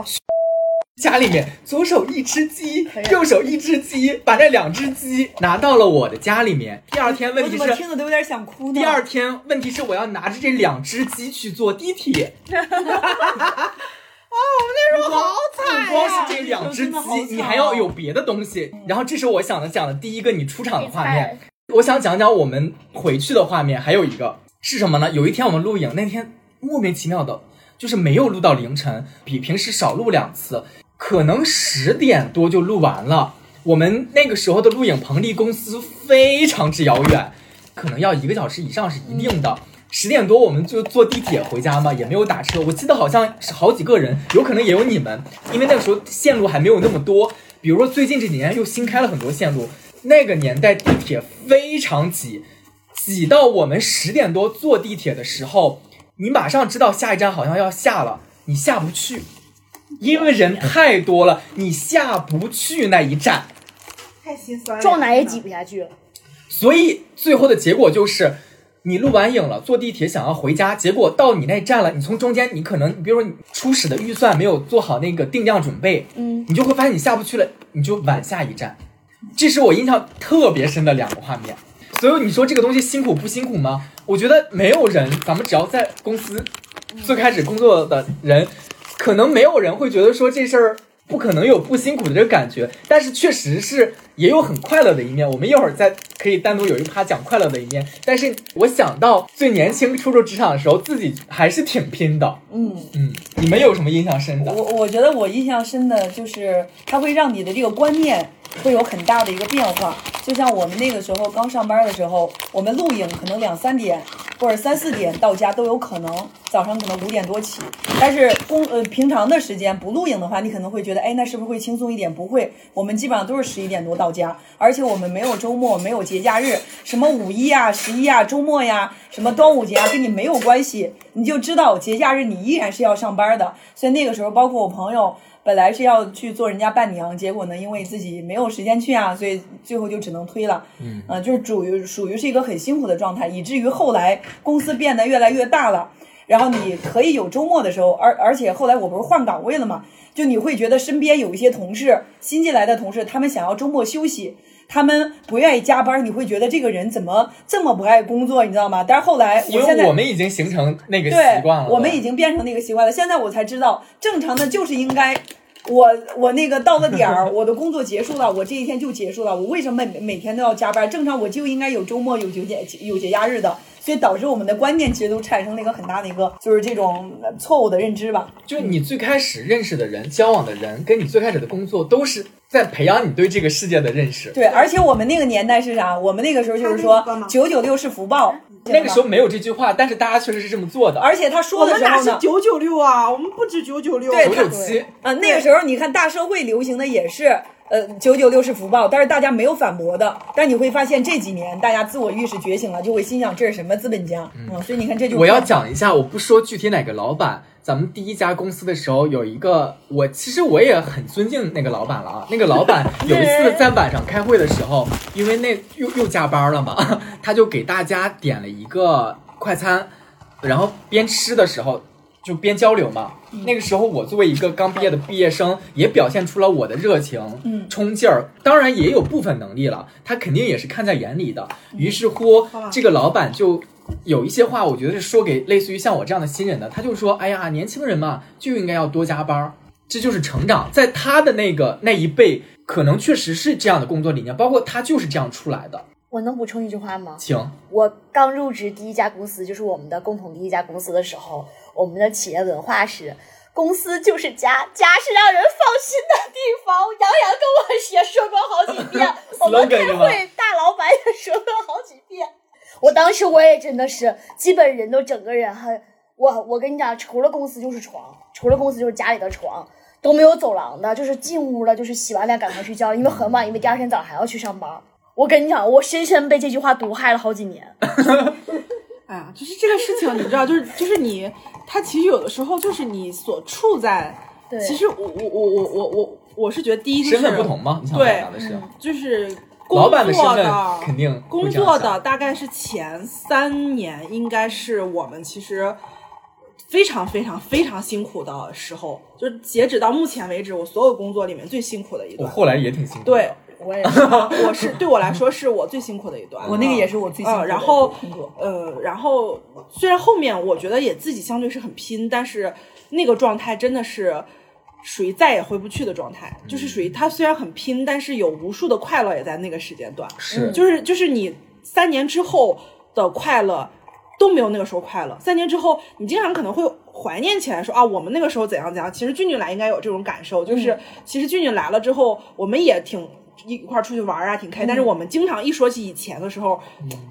家里面左手一只鸡，右手一只鸡，把这两只鸡拿到了我的家里面。第二天问题是，听的都有点想哭呢。第二天问题是，我要拿着这两只鸡去坐地铁。(laughs) 哦，我们那时候好惨不光是这两只鸡，你还要有别的东西。然后这是我想的讲的第一个你出场的画面。我想讲讲我们回去的画面，还有一个是什么呢？有一天我们录影，那天莫名其妙的。就是没有录到凌晨，比平时少录两次，可能十点多就录完了。我们那个时候的录影棚离公司非常之遥远，可能要一个小时以上是一定的。十点多我们就坐地铁回家嘛，也没有打车。我记得好像是好几个人，有可能也有你们，因为那个时候线路还没有那么多。比如说最近这几年又新开了很多线路，那个年代地铁非常挤，挤到我们十点多坐地铁的时候。你马上知道下一站好像要下了，你下不去，因为人太多了，你下不去那一站，太心酸了，撞哪也挤不下去。所以最后的结果就是，你录完影了，坐地铁想要回家，结果到你那站了，你从中间你可能，比如说你初始的预算没有做好那个定量准备，嗯，你就会发现你下不去了，你就晚下一站。这是我印象特别深的两个画面。所以你说这个东西辛苦不辛苦吗？我觉得没有人，咱们只要在公司最开始工作的人，可能没有人会觉得说这事儿不可能有不辛苦的这个感觉。但是确实是也有很快乐的一面。我们一会儿再可以单独有一趴讲快乐的一面。但是我想到最年轻初入职场的时候，自己还是挺拼的。嗯嗯，你们有什么印象深的？我我觉得我印象深的就是它会让你的这个观念。会有很大的一个变化，就像我们那个时候刚上班的时候，我们录影可能两三点或者三四点到家都有可能，早上可能五点多起。但是工呃平常的时间不录影的话，你可能会觉得，哎，那是不是会轻松一点？不会，我们基本上都是十一点多到家，而且我们没有周末，没有节假日，什么五一啊、十一啊、周末呀、什么端午节啊，跟你没有关系。你就知道节假日你依然是要上班的。所以那个时候，包括我朋友。本来是要去做人家伴娘，结果呢，因为自己没有时间去啊，所以最后就只能推了。嗯，呃，就是属于属于是一个很辛苦的状态，以至于后来公司变得越来越大了，然后你可以有周末的时候，而而且后来我不是换岗位了嘛，就你会觉得身边有一些同事新进来的同事，他们想要周末休息。他们不愿意加班，你会觉得这个人怎么这么不爱工作，你知道吗？但是后来，我现在我们已经形成那个习惯了，我们已经变成那个习惯了。现在我才知道，正常的就是应该，我我那个到了点儿，我的工作结束了，我这一天就结束了。我为什么每每天都要加班？正常我就应该有周末、有节节有节假日的。所以导致我们的观念其实都产生了一个很大的一个，就是这种错误的认知吧。就是你最开始认识的人、交往的人，跟你最开始的工作，都是在培养你对这个世界的认识。对，而且我们那个年代是啥？我们那个时候就是说，九九六是福报。那个时候没有这句话，但是大家确实是这么做的。而且他说的时候呢，我们哪是九九六啊？我们不止九九六，九九七啊。那个时候你看大社会流行的也是。呃，九九六是福报，但是大家没有反驳的。但你会发现这几年大家自我意识觉醒了，就会心想这是什么资本家嗯，所以你看这就我要讲一下，我不说具体哪个老板。咱们第一家公司的时候有一个，我其实我也很尊敬那个老板了啊。那个老板 (laughs) 有一次在晚上开会的时候，因为那又又加班了嘛，(laughs) 他就给大家点了一个快餐，然后边吃的时候。就边交流嘛。那个时候，我作为一个刚毕业的毕业生，也表现出了我的热情、嗯冲劲儿。当然，也有部分能力了，他肯定也是看在眼里的。于是乎，这个老板就有一些话，我觉得是说给类似于像我这样的新人的。他就说：“哎呀，年轻人嘛，就应该要多加班，这就是成长。”在他的那个那一辈，可能确实是这样的工作理念，包括他就是这样出来的。我能补充一句话吗？请。我刚入职第一家公司，就是我们的共同第一家公司的时候。我们的企业文化是，公司就是家，家是让人放心的地方。杨洋跟我也说过好几遍，(laughs) 我们开会大老板也说了好几遍。我当时我也真的是，基本人都整个人很，我我跟你讲，除了公司就是床，除了公司就是家里的床。都没有走廊的，就是进屋了，就是洗完脸赶快睡觉，因为很晚，因为第二天早上还要去上班。我跟你讲，我深深被这句话毒害了好几年。(laughs) 哎呀，就是这个事情，你知道，就是就是你，他其实有的时候就是你所处在，对其实我我我我我我我是觉得第一就是身份不同吗？你想表对达的是，就是老板的工作身份肯定工作的大概是前三年，应该是我们其实非常非常非常辛苦的时候，就是截止到目前为止，我所有工作里面最辛苦的一段。我后来也挺辛苦的。对，我也是，(laughs) 我是对我来说是我最辛苦的一段。(laughs) 我那个也是我最然后呃，然后虽然后面我觉得也自己相对是很拼，但是那个状态真的是属于再也回不去的状态，就是属于他虽然很拼，但是有无数的快乐也在那个时间段。是就是就是你三年之后的快乐都没有那个时候快乐。三年之后，你经常可能会怀念起来说啊，我们那个时候怎样怎样。其实俊俊来应该有这种感受，就是、其实俊俊来了之后，我们也挺。一块儿出去玩啊，挺开心。但是我们经常一说起以前的时候，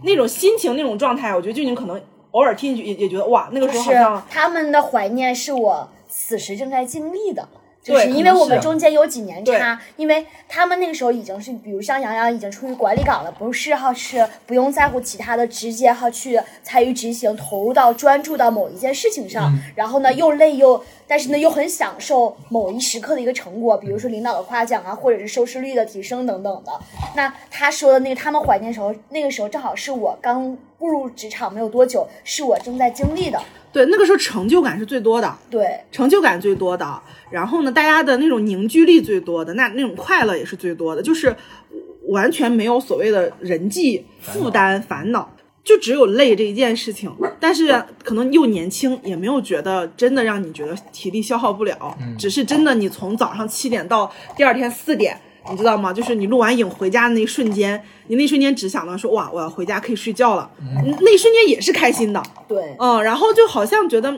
那种心情、那种状态，我觉得俊俊可能偶尔听进去也也觉得哇，那个时候好是像他们的怀念是我此时正在经历的。就是因为我们中间有几年差，因为他们那个时候已经是，比如像杨洋已经处于管理岗了，不是哈是不用在乎其他的，直接哈去参与执行，投入到专注到某一件事情上，然后呢又累又，但是呢又很享受某一时刻的一个成果，比如说领导的夸奖啊，或者是收视率的提升等等的。那他说的那个他们怀念的时候，那个时候正好是我刚步入职场没有多久，是我正在经历的。对那个时候成就感是最多的。对，成就感最多的，然后呢，大家的那种凝聚力最多的，那那种快乐也是最多的，就是完全没有所谓的人际负担、烦恼，就只有累这一件事情。但是可能又年轻，也没有觉得真的让你觉得体力消耗不了，只是真的你从早上七点到第二天四点。你知道吗？就是你录完影回家的那一瞬间，你那一瞬间只想到说哇，我要回家可以睡觉了，那一瞬间也是开心的。对，嗯，然后就好像觉得，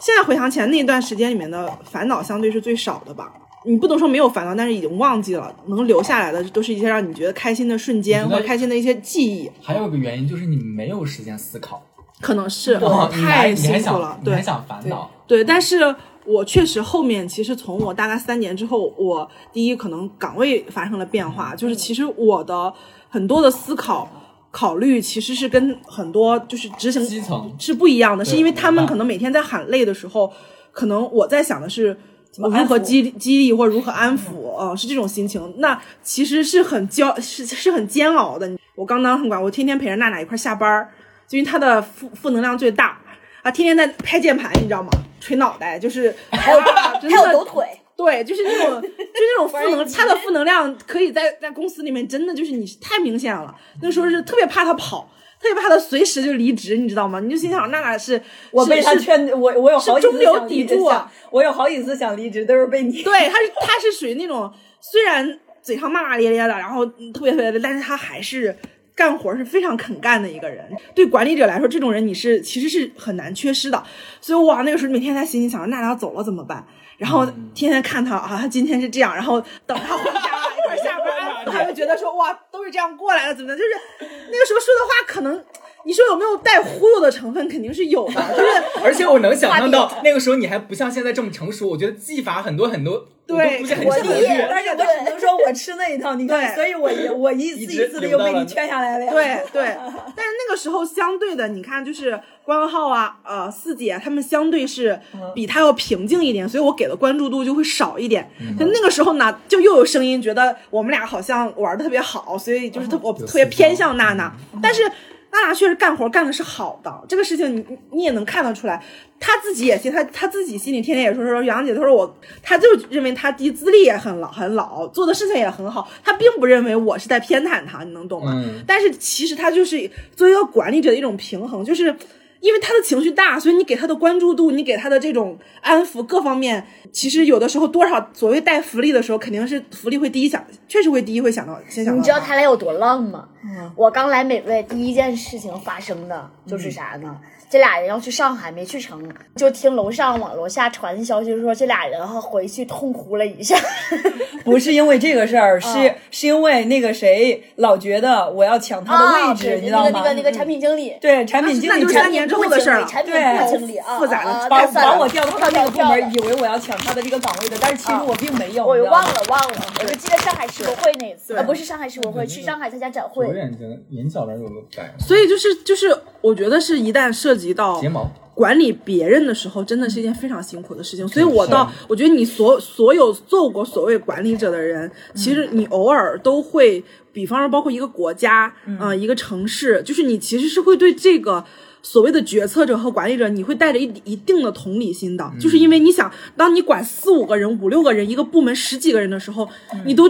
现在回想起来那段时间里面的烦恼相对是最少的吧。你不能说没有烦恼，但是已经忘记了，能留下来的都是一些让你觉得开心的瞬间我觉得或者开心的一些记忆，还有一个原因就是你没有时间思考，可能是哦太辛苦了，对你还想烦恼，对。但是我确实后面其实从我大概三年之后，我第一可能岗位发生了变化，就是其实我的很多的思考。考虑其实是跟很多就是执行基层是不一样的，是因为他们可能每天在喊累的时候，可能我在想的是么如何激励激励或者如何安抚，呃，是这种心情。那其实是很焦，是是很煎熬的。我刚当很管，我天天陪着娜娜一块儿下班儿，就因为她的负负能量最大啊，天天在拍键盘，你知道吗？捶脑袋，就是 (laughs) 还有还有抖腿。对，就是那种，(laughs) 就那种负能，他的负能量可以在在公司里面真的就是你太明显了。那时候是特别怕他跑，特别怕他随时就离职，你知道吗？你就心想，娜娜是我被他劝，我我有好几是中流次想离啊我有好几次想离职，都是被你。对，他是他是属于那种虽然嘴上骂骂咧咧的，然后嗯特别特别的，但是他还是干活是非常肯干的一个人。对管理者来说，这种人你是其实是很难缺失的。所以哇，那个时候每天在心里想，娜娜走了怎么办？然后天天看他啊，他今天是这样，然后等他回家一块儿下班，(laughs) 他就觉得说哇，都是这样过来的，怎么的？就是那个时候说的话，可能你说有没有带忽悠的成分，肯定是有的，就是。(laughs) 而且我能想象到那个时候你还不像现在这么成熟，我觉得技法很多很多，对我都估计很我策理解略。但是我只能说我吃那一套，你看，对所以我也我一次一次的又被你劝下来了呀。对 (laughs) 对，但是那个时候相对的，你看就是关浩啊，呃，四姐他们相对是比他要平静一点，所以我给的关注度就会少一点。就那个时候呢，就又有声音觉得我们俩好像玩的特别好，所以就是特我特别偏向娜娜，但是。娜娜确实干活干的是好的，这个事情你你你也能看得出来，她自己也信，她她自己心里天天也说说杨姐，她说我，她就认为她弟资历也很老很老，做的事情也很好，她并不认为我是在偏袒她，你能懂吗？嗯但是其实她就是作为一个管理者的一种平衡，就是因为她的情绪大，所以你给她的关注度，你给她的这种安抚各方面，其实有的时候多少所谓带福利的时候，肯定是福利会第一想，确实会第一会想到先想到你知道她他俩有多浪吗？我刚来美味，第一件事情发生的就是啥呢？这俩人要去上海没去成，就听楼上往楼下传的消息说这俩人哈回去痛哭了一下。(laughs) (laughs) 不是因为这个事儿，是嗯是因为那个谁老觉得我要抢他的位置，啊你知道吗？那个那个那个产品经理，对产品经理那就是产三年之后的事儿了。产品部经理啊，复杂的把把我调到他那个部门，以为我要抢他的这个岗位的，但是其实我并没有。我又忘了忘了，我就记得上海世博会那一次，不是上海世博会，去上海参加展会。左眼睛眼角那儿有个白所以就是就是，我觉得是一旦涉及到睫毛，管理别人的时候，真的是一件非常辛苦的事情。所以我到，我觉得你所所有做过所谓管理者的人，其实你偶尔都会，比方说包括一个国家，嗯、一个城市，就是你其实是会对这个。所谓的决策者和管理者，你会带着一一定的同理心的，就是因为你想，当你管四五个人、五六个人，一个部门十几个人的时候，你都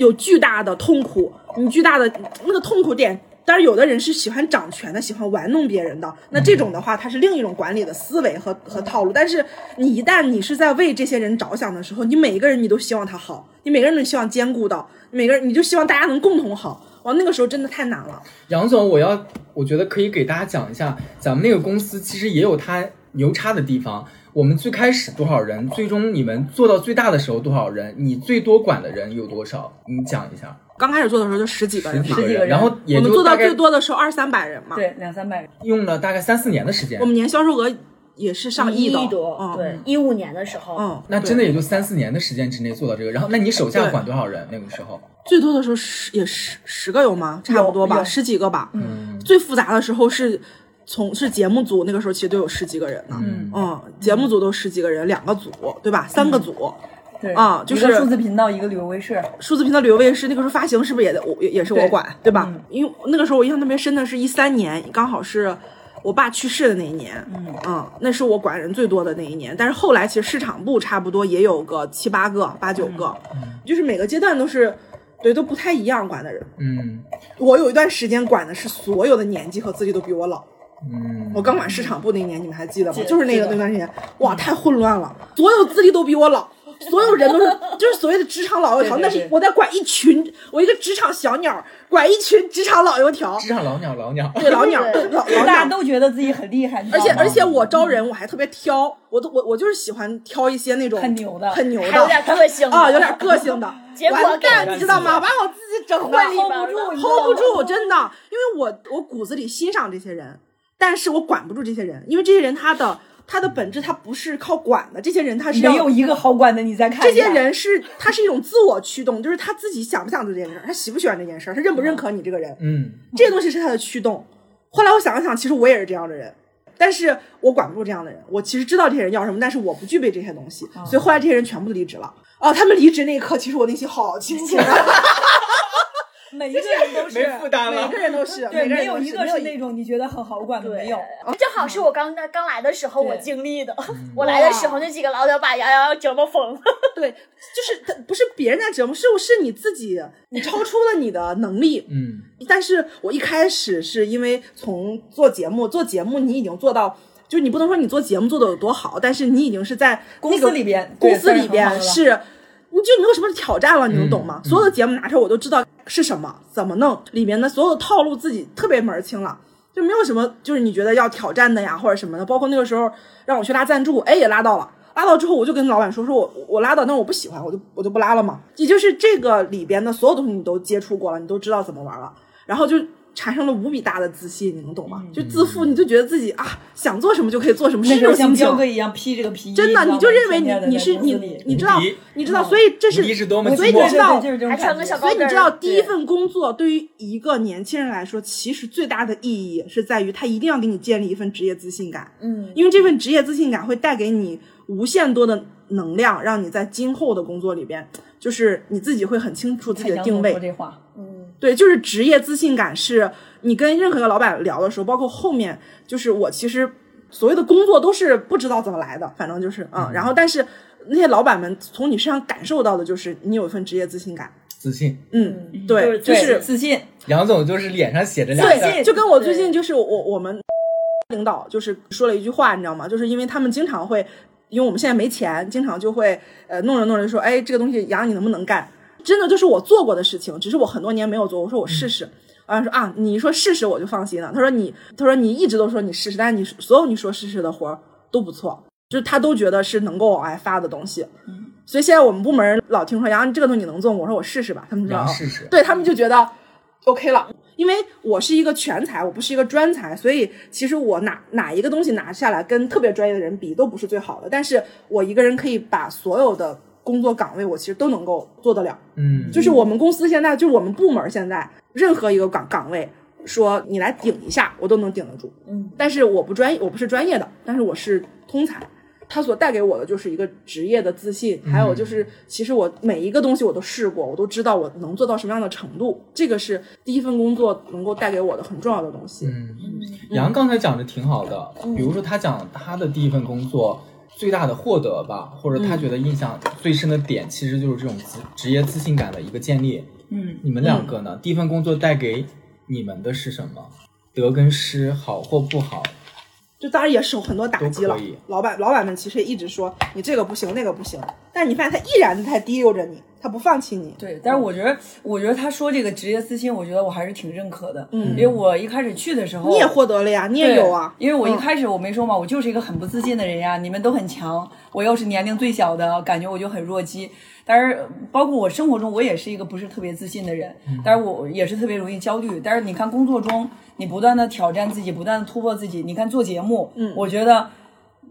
有巨大的痛苦，你巨大的那个痛苦点当然，有的人是喜欢掌权的，喜欢玩弄别人的。那这种的话，它是另一种管理的思维和和套路。但是，你一旦你是在为这些人着想的时候，你每一个人你都希望他好，你每个人都希望兼顾到，每个人你就希望大家能共同好。哇，那个时候真的太难了。杨总，我要我觉得可以给大家讲一下，咱们那个公司其实也有它牛叉的地方。我们最开始多少人，最终你们做到最大的时候多少人，你最多管的人有多少？你讲一下。刚开始做的时候就十几个人，十几个然后我们做到最多的时候二三百人嘛。对，两三百人。用了大概三四年的时间我。们年销售额也是上亿的，亿多，嗯，对，一五年的时候，嗯，那真的也就三四年的时间之内做到这个，然后那你手下管多少人？那个时候，最多的时候十也十十个有吗？差不多吧，十几个吧。嗯，最复杂的时候是从是节目组，那个时候其实都有十几个人呢。嗯节目组都十几个人，两个组对吧？三个组。对啊就是一个数字频道，一个旅游卫视。数字频道旅游卫视那个时候发行是不是也得我也也是我管对吧？因为那个时候我印象特别深的是一三年，刚好是。我爸去世的那一年，嗯那是我管人最多的那一年。但是后来其实市场部差不多也有个七八个、八九个，就是每个阶段都是，对，都不太一样管的人。嗯我有一段时间管的是所有的年纪和资历都比我老。嗯，我刚管市场部那一年，你们还记得吗？就是那个那段时间，哇，太混乱了，所有资历都比我老，所有人都是 (laughs) 就是所谓的职场老油条。对对对但是我在管一群，我一个职场小鸟，管一群职场老油条，职场老鸟老鸟，对老鸟，对对老大家。都觉得自己很厉害，而且而且我招人我还特别挑，我都我我就是喜欢挑一些那种很牛的。很牛还有点的个性啊，有点个性的。(laughs) 结果完蛋，你知道吗？把我自己整的混里 (laughs) hold 不住 hold 不住，真的，因为我我骨子里欣赏这些人，但是我管不住这些人，因为这些人他的他的本质他不是靠管的，这些人他是没有一个好管的，你再看这些人是他是一种自我驱动，就是他自己想不想做这件事儿，他喜不喜欢这件事儿，他认不认可你这个人，嗯，这些东西是他的驱动。后来我想了想，其实我也是这样的人。但是我管不住这样的人，我其实知道这些人要什么，但是我不具备这些东西，所以后来这些人全部都离职了。哦，他们离职那一刻，其实我内心好清醒啊，每一个人都是没负担了每个。人都是，(laughs) 对，每个人都没有一个是那种你觉得很好管的，没有。正好是我刚刚来的时候我经历的。我来的时候那几个老鸟把杨洋折磨疯了。(laughs) 对，就是他不是别人在折磨，是是你自己，你超出了你的能力。嗯，但是我一开始是因为从做节目，做节目你已经做到，就是你不能说你做节目做的有多好，但是你已经是在公司里边公司里边是。你就没有什么挑战了，你能懂吗？嗯所有的节目拿出来，我都知道是什么，怎么弄，里面的所有的套路自己特别门儿清了，就没有什么就是你觉得要挑战的呀或者什么的。包括那个时候让我去拉赞助，哎也拉到了，拉到之后我就跟老板说，说我我拉到，但是我不喜欢，我就我就不拉了嘛。也就是这个里边的所有东西你都接触过了，你都知道怎么玩了，然后就产生了无比大的自信，你能懂吗？就自负，你就觉得自己啊想做什么就可以做什么，是这种心情彪。哥一样披这个皮衣，真的，你就认为你你是你你知道你知道，所以这是所以你知道所以你知道，第一份工作对于一个年轻人来说，其实最大的意义是在于他一定要给你建立一份职业自信感。嗯，因为这份职业自信感会带给你无限多的能量，让你在今后的工作里边，就是你自己会很清楚自己的定位说。这话，对，就是职业自信感，是你跟任何一个老板聊的时候，包括后面，就是我其实所谓的工作都是不知道怎么来的，反正就是嗯，然后但是那些老板们从你身上感受到的就是你有一份职业自信感，自信。嗯，对，就是自信，杨总就是脸上写着俩字儿，对，就跟我最近就是我我们领导就是说了一句话，你知道吗？就是因为他们经常会，因为我们现在没钱，经常就会呃弄着弄着就说，哎，这个东西杨你能不能干？真的就是我做过的事情，只是我很多年没有做。我说我试试，然后说啊，你说试试我就放心了。他说你，他说你一直都说你试试，但是你所有你说试试的活儿都不错，就是他都觉得是能够往外发的东西。所以现在我们部门老听说杨这个东西你能做吗，我说我试试吧，他们说哦杨试试对他们就觉得 OK 了。因为我是一个全才，我不是一个专才，所以其实我哪哪一个东西拿下来跟特别专业的人比都不是最好的。但是我一个人可以把所有的工作岗位，我其实都能够做得了。嗯，就是我们公司现在，就是我们部门现在任何一个岗岗位，说你来顶一下，我都能顶得住。嗯，但是我不专业，我不是专业的，但是我是通才。它所带给我的就是一个职业的自信，还有就是，其实我每一个东西我都试过，我都知道我能做到什么样的程度。这个是第一份工作能够带给我的很重要的东西。嗯，杨刚才讲的挺好的，比如说他讲他的第一份工作最大的获得吧，或者他觉得印象最深的点，其实就是这种职职业自信感的一个建立。嗯，你们两个呢？第一份工作带给你们的是什么？得跟失，好或不好？就当然也受很多打击了。老板老板们其实也一直说你这个不行，那个不行，但你发现他依然在提溜着你，他不放弃你。对，但是我觉得，我觉得他说这个职业私心，我觉得我还是挺认可的。嗯因为我一开始去的时候，你也获得了呀，你也有啊。因为我一嗯开始我没说嘛，我就是一个很不自信的人呀，你们都很强，我又是年龄最小的，感觉我就很弱鸡。但是包括我生活中，我也是一个不是特别自信的人，但是我也是特别容易焦虑。但是你看工作中，你不断的挑战自己，不断的突破自己。你看做节目，嗯我觉得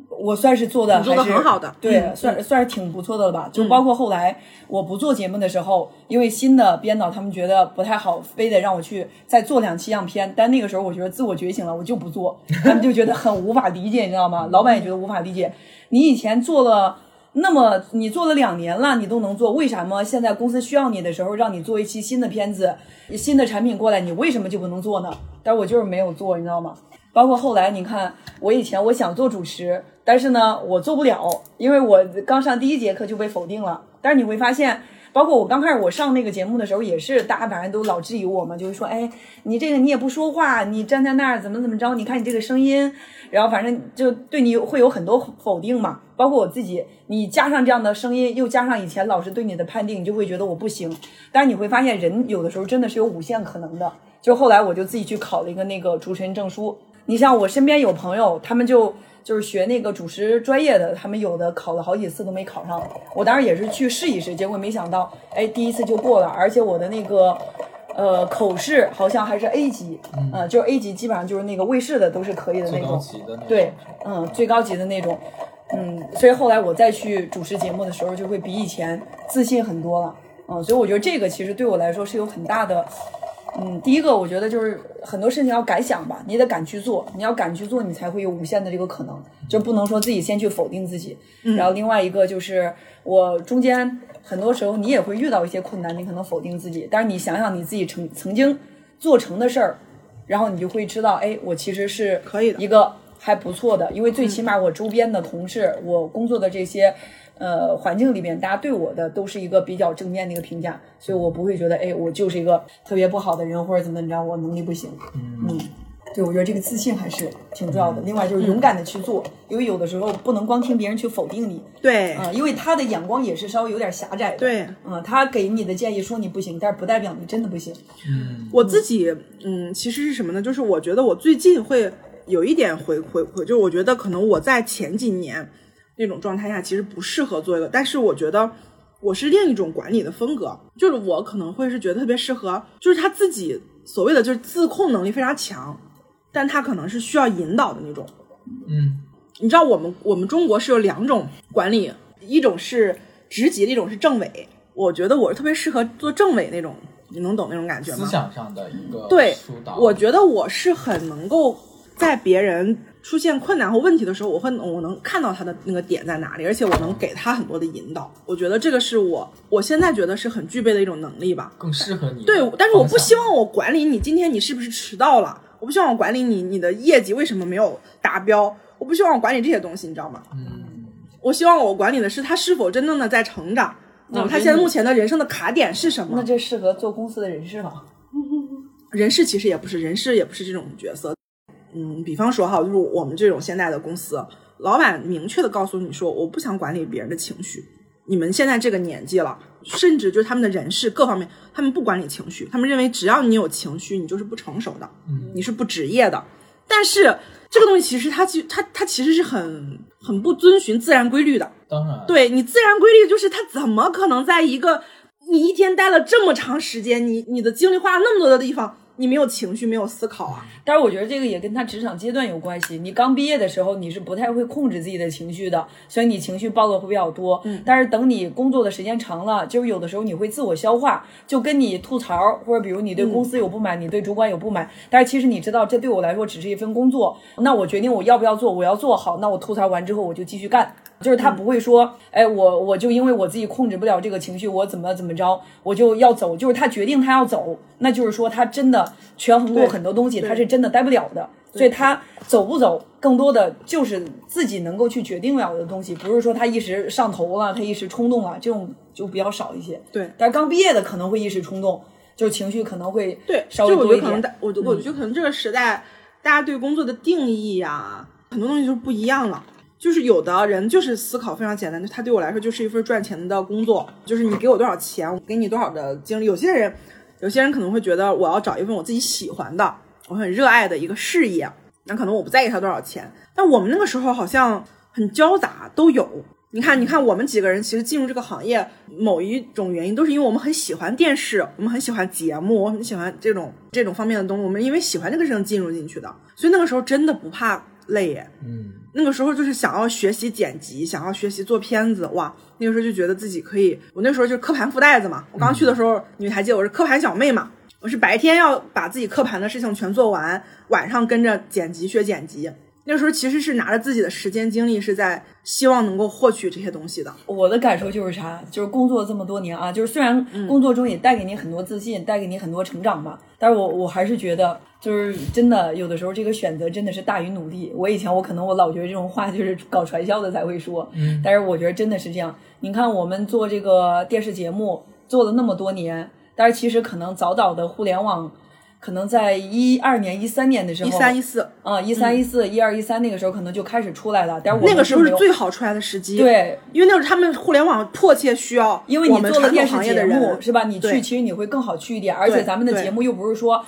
我算是做的还是很好的对，嗯算算是挺不错的了吧。就包括后来我不做节目的时候，因为新的编导他们觉得不太好，非得让我去再做两期样片。但那个时候我觉得自我觉醒了，我就不做，他们就觉得很无法理解，你知道吗？老板也觉得无法理解。你以前做了。那么你做了两年了，你都能做，为什么现在公司需要你的时候，让你做一期新的片子、新的产品过来，你为什么就不能做呢？但我就是没有做，你知道吗？包括后来，你看我以前我想做主持，但是呢，我做不了，因为我刚上第一节课就被否定了。但是你会发现，包括我刚开始我上那个节目的时候，也是大家反正都老质疑我嘛，就是说，哎，你这个你也不说话，你站在那儿怎么怎么着？你看你这个声音，然后反正就对你会有很多否定嘛。包括我自己，你加上这样的声音，又加上以前老师对你的判定，你就会觉得我不行。但是你会发现，人有的时候真的是有无限可能的。就后来我就自己去考了一个那个主持人证书。你像我身边有朋友，他们就就是学那个主持专业的，他们有的考了好几次都没考上。我当时也是去试一试，结果没想到，哎，第一次就过了，而且我的那个。呃，口试好像还是 A 级，嗯、呃，就是 A 级，基本上就是那个卫视的都是可以的那种，那种对，嗯，最高级的那种，嗯，所以后来我再去主持节目的时候，就会比以前自信很多了，嗯，所以我觉得这个其实对我来说是有很大的，嗯，第一个我觉得就是很多事情要敢想吧，你得敢去做，你要敢去做，你才会有无限的这个可能，就不能说自己先去否定自己，然后另外一个就是我中间很多时候你也会遇到一些困难，你可能否定自己，但是你想想你自己曾曾经做成的事儿，然后你就会知道，哎，我其实是可以的一个还不错的，因为最起码我周边的同事，我工作的这些呃环境里面，大家对我的都是一个比较正面的一个评价，所以我不会觉得，哎，我就是一个特别不好的人，或者怎么着，我能力不行。嗯对，我觉得这个自信还是挺重要的。另外就是勇敢的去做，因为有的时候不能光听别人去否定你，对啊、因为他的眼光也是稍微有点狭窄的。对啊、他给你的建议说你不行，但是不代表你真的不行。嗯我自己，嗯，其实是什么呢？就是我觉得我最近会有一点回回回，就是我觉得可能我在前几年那种状态下，其实不适合做一个，但是我觉得我是另一种管理的风格，就是我可能会是觉得特别适合，就是他自己所谓的就是自控能力非常强，但他可能是需要引导的那种。嗯，你知道我们我们中国是有两种管理，一种是职级，一种是政委。我觉得我是特别适合做政委那种，你能懂那种感觉吗？思想上的一个对疏导，我觉得我是很能够在别人出现困难和问题的时候，我会我能看到他的那个点在哪里，而且我能给他很多的引导。我觉得这个是我我现在觉得是很具备的一种能力吧。更适合你对。，但是我不希望我管理你今天你是不是迟到了，我不希望我管理你你的业绩为什么没有达标，我不希望我管理这些东西，你知道吗？嗯，我希望我管理的是他是否真正的在成长。嗯，他现在目前的人生的卡点是什么？那这适合做公司的人事了。人事其实也不是，人事也不是这种角色。嗯，比方说哈，就是我们这种现在的公司，老板明确的告诉你说，我不想管理别人的情绪。你们现在这个年纪了，甚至就是他们的人事各方面，他们不管理情绪，他们认为只要你有情绪，你就是不成熟的，你是不职业的。但是这个东西其实它其它它其实是很很不遵循自然规律的。当然，对你自然规律就是它怎么可能在一个你一天待了这么长时间，你你的精力花了那么多的地方。你没有情绪，没有思考啊！但是我觉得这个也跟他职场阶段有关系。你刚毕业的时候，你是不太会控制自己的情绪的，所以你情绪暴露会比较多。嗯，但是等你工作的时间长了，就是有的时候你会自我消化，就跟你吐槽，或者比如你对公司有不满，你对主管有不满。但是其实你知道，这对我来说只是一份工作。那我决定我要不要做，我要做好。那我吐槽完之后，我就继续干。就是他不会说，哎，我我就因为我自己控制不了这个情绪，我怎么怎么着，我就要走。就是他决定他要走，那就是说他真的权衡过很多东西，他是真的待不了的。所以他走不走，更多的就是自己能够去决定了的东西，不是说他一时上头了，他一时冲动了，这种就比较少一些。对，但是刚毕业的可能会一时冲动，就是情绪可能会对稍微多一点。我我觉得可能这个时代，大家对工作的定义呀，很多东西就不一样了。就是有的人就是思考非常简单，就他对我来说就是一份赚钱的工作，就是你给我多少钱，我给你多少的精力。有些人，有些人可能会觉得我要找一份我自己喜欢的，我很热爱的一个事业，那可能我不在意他多少钱。但我们那个时候好像很交杂，都有。你看，你看我们几个人其实进入这个行业，某一种原因都是因为我们很喜欢电视，我们很喜欢节目，我很喜欢这种这种方面的东西。我们因为喜欢这个事情进入进去的，所以那个时候真的不怕累耶。嗯。那个时候就是想要学习剪辑，想要学习做片子，哇！那个时候就觉得自己可以。我那时候就是刻盘附带子嘛。我刚去的时候，你们还记得我是刻盘小妹嘛？我是白天要把自己刻盘的事情全做完，晚上跟着剪辑学剪辑。那时候其实是拿着自己的时间精力，是在希望能够获取这些东西的。我的感受就是啥，就是工作这么多年啊，就是虽然工作中也带给你很多自信，带给你很多成长吧，但是我我还是觉得，就是真的有的时候这个选择真的是大于努力。我以前我可能我老觉得这种话就是搞传销的才会说，嗯，但是我觉得真的是这样。你看我们做这个电视节目做了那么多年，但是其实可能早早的互联网。可能在一二年、一三年的时候，一三一四啊，一三一四、一二一三那个时候可能就开始出来了。但是那个时候是最好出来的时机，对，因为那时候他们互联网迫切需要，因为你做了电视节目是吧？你去其实你会更好去一点，而且咱们的节目又不是说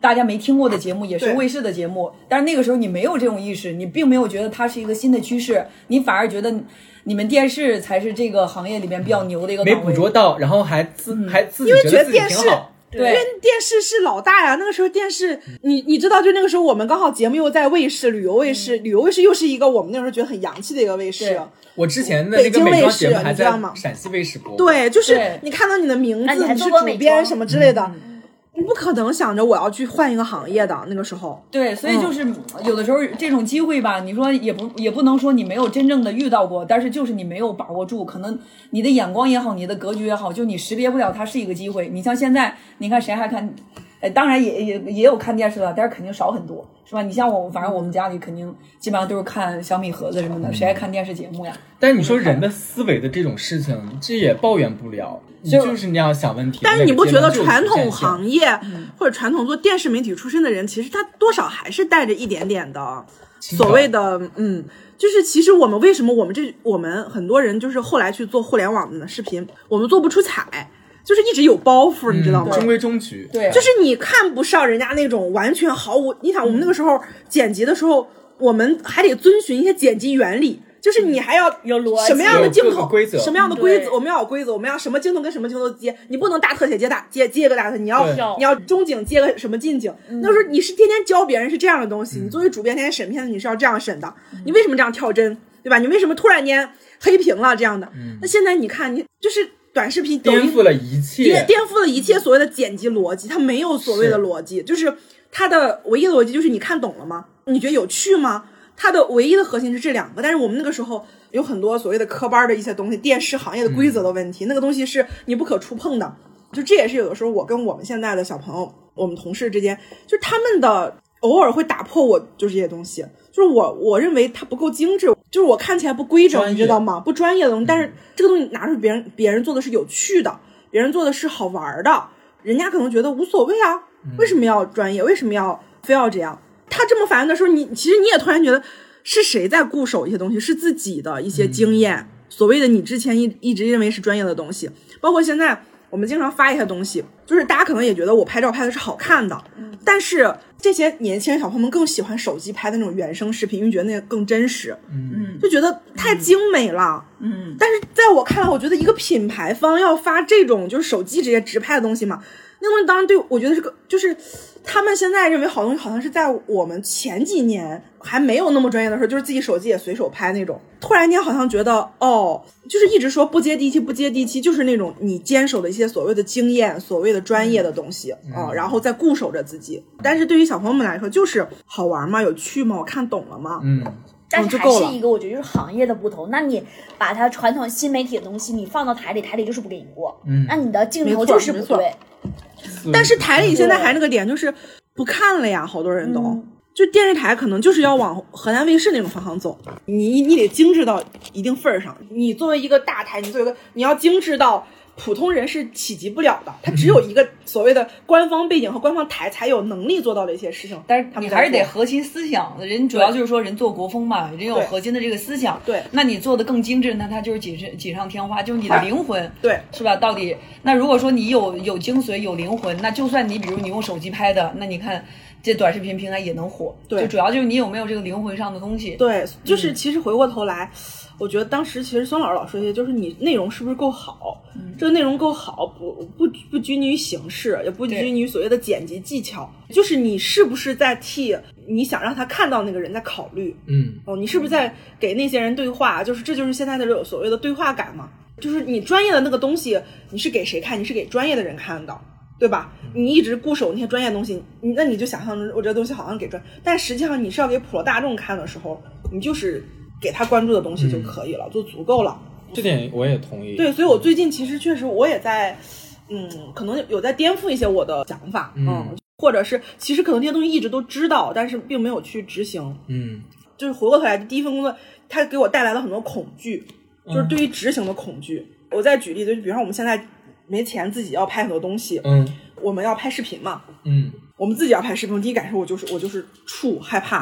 大家没听过的节目，也是卫视的节目。但是那个时候你没有这种意识，你并没有觉得它是一个新的趋势，你反而觉得你们电视才是这个行业里面比较牛的一个。没捕捉到，然后还自还自己觉得自己挺好。对，因为电视是老大呀。那个时候电视，你你知道，就那个时候我们刚好节目又在卫视，旅游卫视，旅游卫视又是一个我们那时候觉得很洋气的一个卫视。我之前的那个美妆节目还在陕西卫视播。对，就是你看到你的名字，你是主编什么之类的。你不可能想着我要去换一个行业的那个时候，对，所以就是有的时候这种机会吧，你说也不也不能说你没有真正的遇到过，但是就是你没有把握住，可能你的眼光也好，你的格局也好，就你识别不了它是一个机会。你像现在，你看谁还看？哎，当然也也也有看电视的，但是肯定少很多，是吧？你像我，反正我们家里肯定基本上都是看小米盒子什么的，谁爱看电视节目呀？但是你说人的思维的这种事情，这也抱怨不了，就是那样想问题。但是你不觉得传统行业或者传统做电视媒体出身的人，其实他多少还是带着一点点的所谓的嗯，就是其实我们为什么我们这我们很多人就是后来去做互联网的视频，我们做不出彩。就是一直有包袱，你知道吗？中规中矩，对，就是你看不上人家那种完全毫无。你想，我们那个时候剪辑的时候，我们还得遵循一些剪辑原理，就是你还要有逻辑，什么样的镜头，规则，什么样的规则，我们要有规则，我们要什么镜头跟什么镜头接，你不能大特写接大接接一个大特，你要你要中景接个什么近景。那时候你是天天教别人是这样的东西，你作为主编天天审片子，你是要这样审的。你为什么这样跳帧，对吧？你为什么突然间黑屏了这样的？那现在你看，你就是。短视频颠覆了一切，颠颠覆了一切所谓的剪辑逻辑，它没有所谓的逻辑，就是它的唯一的逻辑就是你看懂了吗？你觉得有趣吗？它的唯一的核心是这两个。但是我们那个时候有很多所谓的科班的一些东西，电视行业的规则的问题，那个东西是你不可触碰的。就这也是有的时候我跟我们现在的小朋友，我们同事之间，就他们的偶尔会打破我，就是这些东西。就是我，我认为它不够精致，就是我看起来不规整，你知道吗？不专业的东西，但是这个东西拿出别人，别人做的是有趣的，别人做的是好玩的，人家可能觉得无所谓啊，为什么要专业？为什么要非要这样？他这么反应的时候，你其实你也突然觉得是谁在固守一些东西？是自己的一些经验，所谓的你之前一一直认为是专业的东西，包括现在我们经常发一些东西，就是大家可能也觉得我拍照拍的是好看的，但是这些年轻人小朋友们更喜欢手机拍的那种原生视频，因为觉得那个更真实，嗯，就觉得太精美了。嗯，但是在我看来，我觉得一个品牌方要发这种就是手机直接直拍的东西嘛，那东西当然对我觉得是个就是他们现在认为好东西，好像是在我们前几年还没有那么专业的时候，就是自己手机也随手拍那种。突然间好像觉得哦，就是一直说不接地气，不接地气，就是那种你坚守的一些所谓的经验、所谓的专业的东西啊、然后再固守着自己。但是对于小朋友们来说，就是好玩吗，有趣吗？我看懂了吗？嗯，但是还是一个，我觉得就是行业的不同。那你把它传统新媒体的东西，你放到台里，台里就是不给你过。嗯那你的镜头就是不对。但是台里现在还那个点就是不看了呀，好多人都。嗯就电视台可能就是要往河南卫视那种方向走，你你得精致到一定份儿上。你作为一个大台，你作为一个你要精致到普通人是企及不了的，他只有一个所谓的官方背景和官方台才有能力做到的一些事情。但是你还是得核心思想，人主要就是说人做国风嘛，人有核心的这个思想。对那你做的更精致，那它就是锦上锦上添花，就是你的灵魂。对是吧？到底那如果说你有有精髓有灵魂，那就算你比如你用手机拍的，那你看这短视频平台也能火。对就主要就是你有没有这个灵魂上的东西。对，就是其实回过头来，我觉得当时其实孙老师老说一些，就是你内容是不是够好，这个内容够好，不不不拘泥于形式，也不拘泥于所谓的剪辑技巧，就是你是不是在替你想让他看到那个人在考虑，嗯，哦，你是不是在给那些人对话？就是这就是现在的这种所谓的对话感嘛，就是你专业的那个东西，你是给谁看？你是给专业的人看的。对吧？你一直固守那些专业东西，你那你就想象着我这东西好像给专，但实际上你是要给普罗大众看的时候，你就是给他关注的东西就可以了，就足够了。这点我也同意。对，所以我最近其实确实我也在，嗯，可能有在颠覆一些我的想法，嗯或者是其实可能这些东西一直都知道，但是并没有去执行。嗯，就是回过头来，第一份工作它给我带来了很多恐惧，就是对于执行的恐惧。我再举例，就是比方说我们现在没钱自己要拍很多东西，嗯我们要拍视频嘛，嗯我们自己要拍视频，第一感受我就是我就是怵害怕，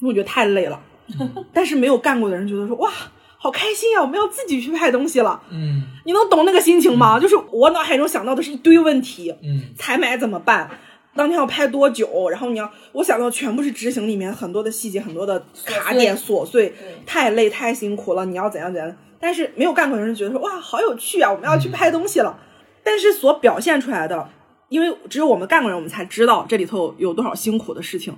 因为我觉得太累了。(laughs) 但是没有干过的人觉得说哇，好开心呀、我们要自己去拍东西了。嗯你能懂那个心情吗？就是我脑海中想到的是一堆问题，嗯采买怎么办？当天要拍多久？然后你要，我想到全部是执行里面很多的细节，很多的卡点琐碎，太累太辛苦了。你要怎样怎样？但是没有干过的人觉得说哇，好有趣啊，我们要去拍东西了。但是所表现出来的，因为只有我们干过人，我们才知道这里头有多少辛苦的事情。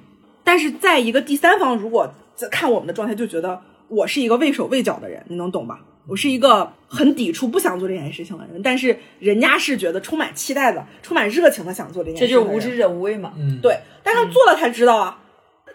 但是在一个第三方，如果在看我们的状态，就觉得我是一个畏手畏脚的人，你能懂吧？我是一个很抵触、不想做这件事情的人，但是人家是觉得充满期待的、充满热情的想做这件事这情这。就是无知者无畏嘛。嗯，对，但是做了才知道啊，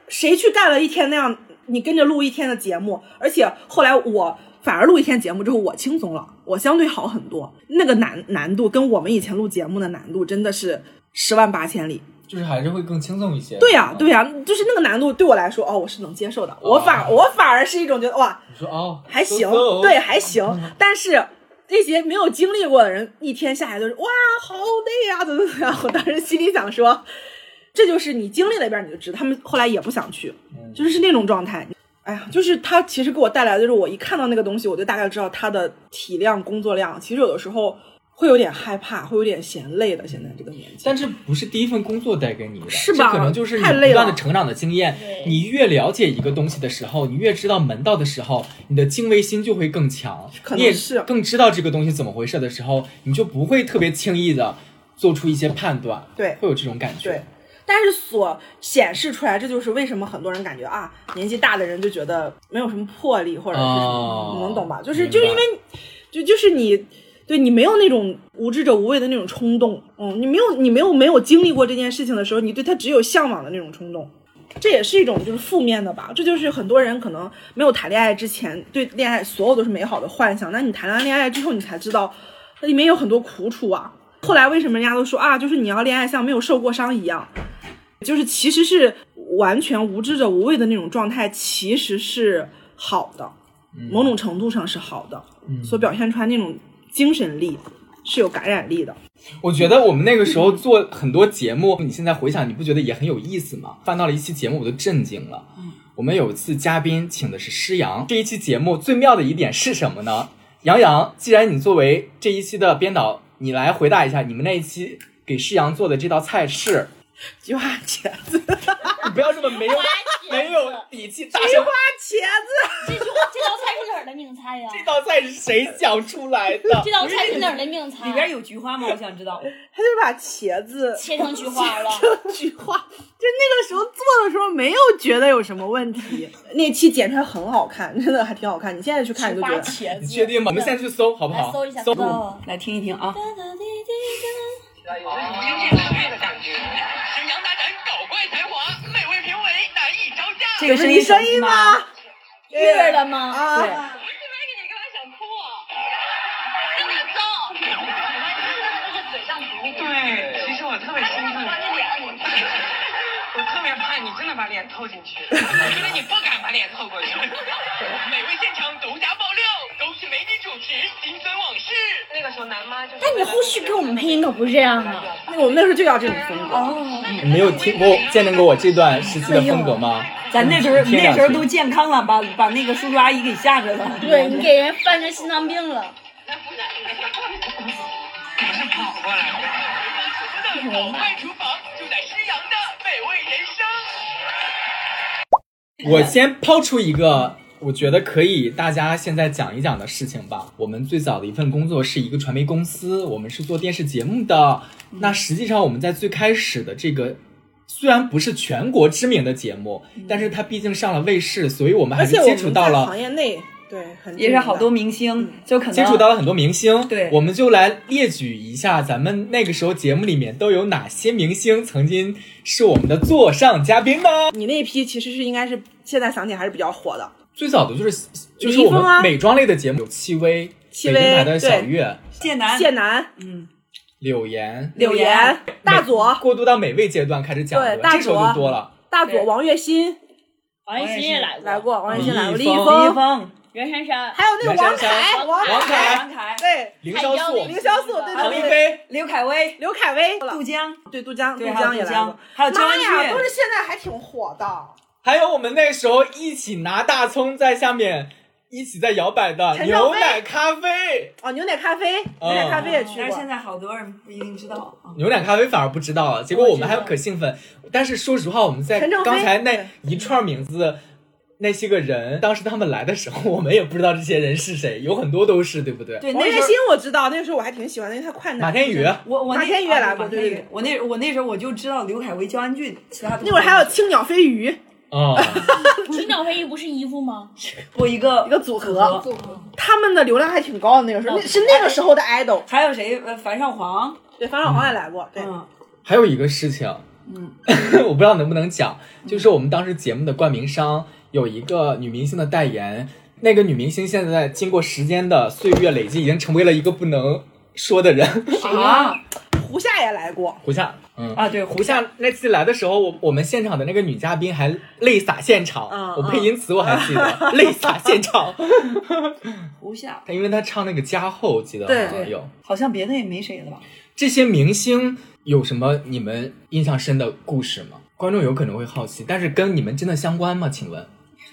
谁去干了一天那样，你跟着录一天的节目，而且后来我反而录一天节目之后，我轻松了，我相对好很多。那个难难度跟我们以前录节目的难度真的是十万八千里。就是还是会更轻松一些。对呀、对呀、就是那个难度对我来说，哦，我是能接受的。我反我反而是一种觉得哇，你说哦，还行对，还行。但是那些没有经历过的人，一天下来都是哇，好累呀、怎么怎么样？我当时心里想说，这就是你经历了一遍你就知道。他们后来也不想去，就是是那种状态。哎呀，就是他其实给我带来的，就是我一看到那个东西，我就大概知道他的体量、工作量。其实有的时候会有点害怕，会有点嫌累的。现在这个年纪，但这不是第一份工作带给你的，是吧这可能就是你太累不断的了成长的经验。你越了解一个东西的时候，你越知道门道的时候，你的敬畏心就会更强。你也可能是更知道这个东西怎么回事的时候，你就不会特别轻易的做出一些判断。对会有这种感觉。对，但是所显示出来，这就是为什么很多人感觉啊，年纪大的人就觉得没有什么魄力，或者是什么，哦你能懂吧？就是就是因为，就就是你。对你没有那种无知者无畏的那种冲动，嗯，你没有你没有没有经历过这件事情的时候，你对他只有向往的那种冲动，这也是一种就是负面的吧。这就是很多人可能没有谈恋爱之前对恋爱所有都是美好的幻想，那你谈了恋爱之后，你才知道那里面有很多苦楚啊。后来为什么人家都说啊，就是你要恋爱像没有受过伤一样，就是其实是完全无知者无畏的那种状态，其实是好的，某种程度上是好的，所表现出来那种精神力是有感染力的。我觉得我们那个时候做很多节目，你现在回想，你不觉得也很有意思吗？翻到了一期节目，我都震惊了。我们有一次嘉宾请的是施洋，这一期节目最妙的一点是什么呢？杨洋，既然你作为这一期的编导，你来回答一下，你们那一期给世阳做的这道菜是？菊花茄子，(laughs) 你不要这么没有没有底气，大声。菊花茄子，这句话这道菜是哪儿的名菜呀？这道菜是谁想出来的？这道菜是哪儿的名菜？里边有菊花吗？我想知道。他就把茄子切成菊花了。(laughs) 菊花，就那个时候做的时候没有觉得有什么问题。那期剪出来很好看，真的还挺好看。你现在去看，你都觉得。茄子，你确定吗？我们现在去搜好不好？搜一下，搜。来听一听啊。有着如仙剑穿越的感觉，沈阳大展搞怪才华，美味评委难以招架。这个是你声音吗？月了吗？啊，对。我这边给你干嘛想哭啊？真的糟。这是嘴上毒。对，其实我特别兴奋。我特别怕你真的把脸透进去，我觉得你不敢把脸透过去。(laughs) 美味现场独家爆料，时候南妈就是。但你后续给我们配音可不是这样啊！那我们那时候就要这种风格。哦，你没有听过见证过我这段时期的风格吗？咱那时候那时候都健康了，把把那个叔叔阿姨给吓着了。对你给人犯着心脏病了。我是跑过来的。我们的老派厨房就在诗阳的美味人生。我先抛出一个，我觉得可以大家现在讲一讲的事情吧。我们最早的一份工作是一个传媒公司，我们是做电视节目的。那实际上我们在最开始的这个。虽然不是全国知名的节目，但是它毕竟上了卫视，所以我们还是接触到了行业内，对，很也是好多明星，就可能接触到了很多明星。对，我们就来列举一下，咱们那个时候节目里面都有哪些明星曾经是我们的座上嘉宾呢？你那一批其实是应该是现在想起还是比较火的。最早的就是就是我们美妆类的节目，有戚薇、戚薇、北京台的小月、谢楠、谢楠，嗯。柳岩，柳岩，大佐过渡到美味阶段开始讲，对，大佐就多了。大佐王栎鑫，王栎鑫也来过，来过，王栎鑫来过，李易峰，李易峰，袁姗姗，还有那个王凯，王凯，王凯，对，凌潇肃，凌潇肃，对唐一菲，刘恺威，刘恺威，杜江，对，杜江，杜江也来过，还有焦恩俊，都是现在还挺火的。还有我们那时候一起拿大葱在下面。一起在摇摆的牛奶咖啡哦，牛奶咖啡，牛奶咖啡也去过。但是现在好多人不一定知道。牛奶咖啡反而不知道了，结果我们还可兴奋。但是说实话，我们在刚才那一串名字，那些个人，当时他们来的时候，我们也不知道这些人是谁，有很多都是，对不对？对，王栎鑫我知道，那个时候我还挺喜欢的，因为他快男。马天宇，我我马天宇也来过，对对。我那我那时候我就知道刘恺威、焦恩俊，其他那会儿还有青鸟飞鱼。啊，青鸟飞鱼不是衣服吗？(laughs) 不，一个一个组合，他们的流量还挺高的。那个时候，是那个时候的 idol。还有谁？呃，樊少皇，对，樊少皇也来过。对，还有一个事情，嗯，(laughs) 我不知道能不能讲，就是我们当时节目的冠名商有一个女明星的代言，那个女明星现在经过时间的岁月累积，已经成为了一个不能说的人。谁呀？(laughs) 胡夏也来过。胡夏。嗯啊，对，胡夏那次来的时候，我我们现场的那个女嘉宾还泪洒现场，嗯、我配音词我还记得，(laughs) 泪洒现场。(laughs) 胡夏，他因为他唱那个加厚，记得对有，好像别的也没谁了吧？这些明星有什么你们印象深的故事吗？观众有可能会好奇，但是跟你们真的相关吗？请问？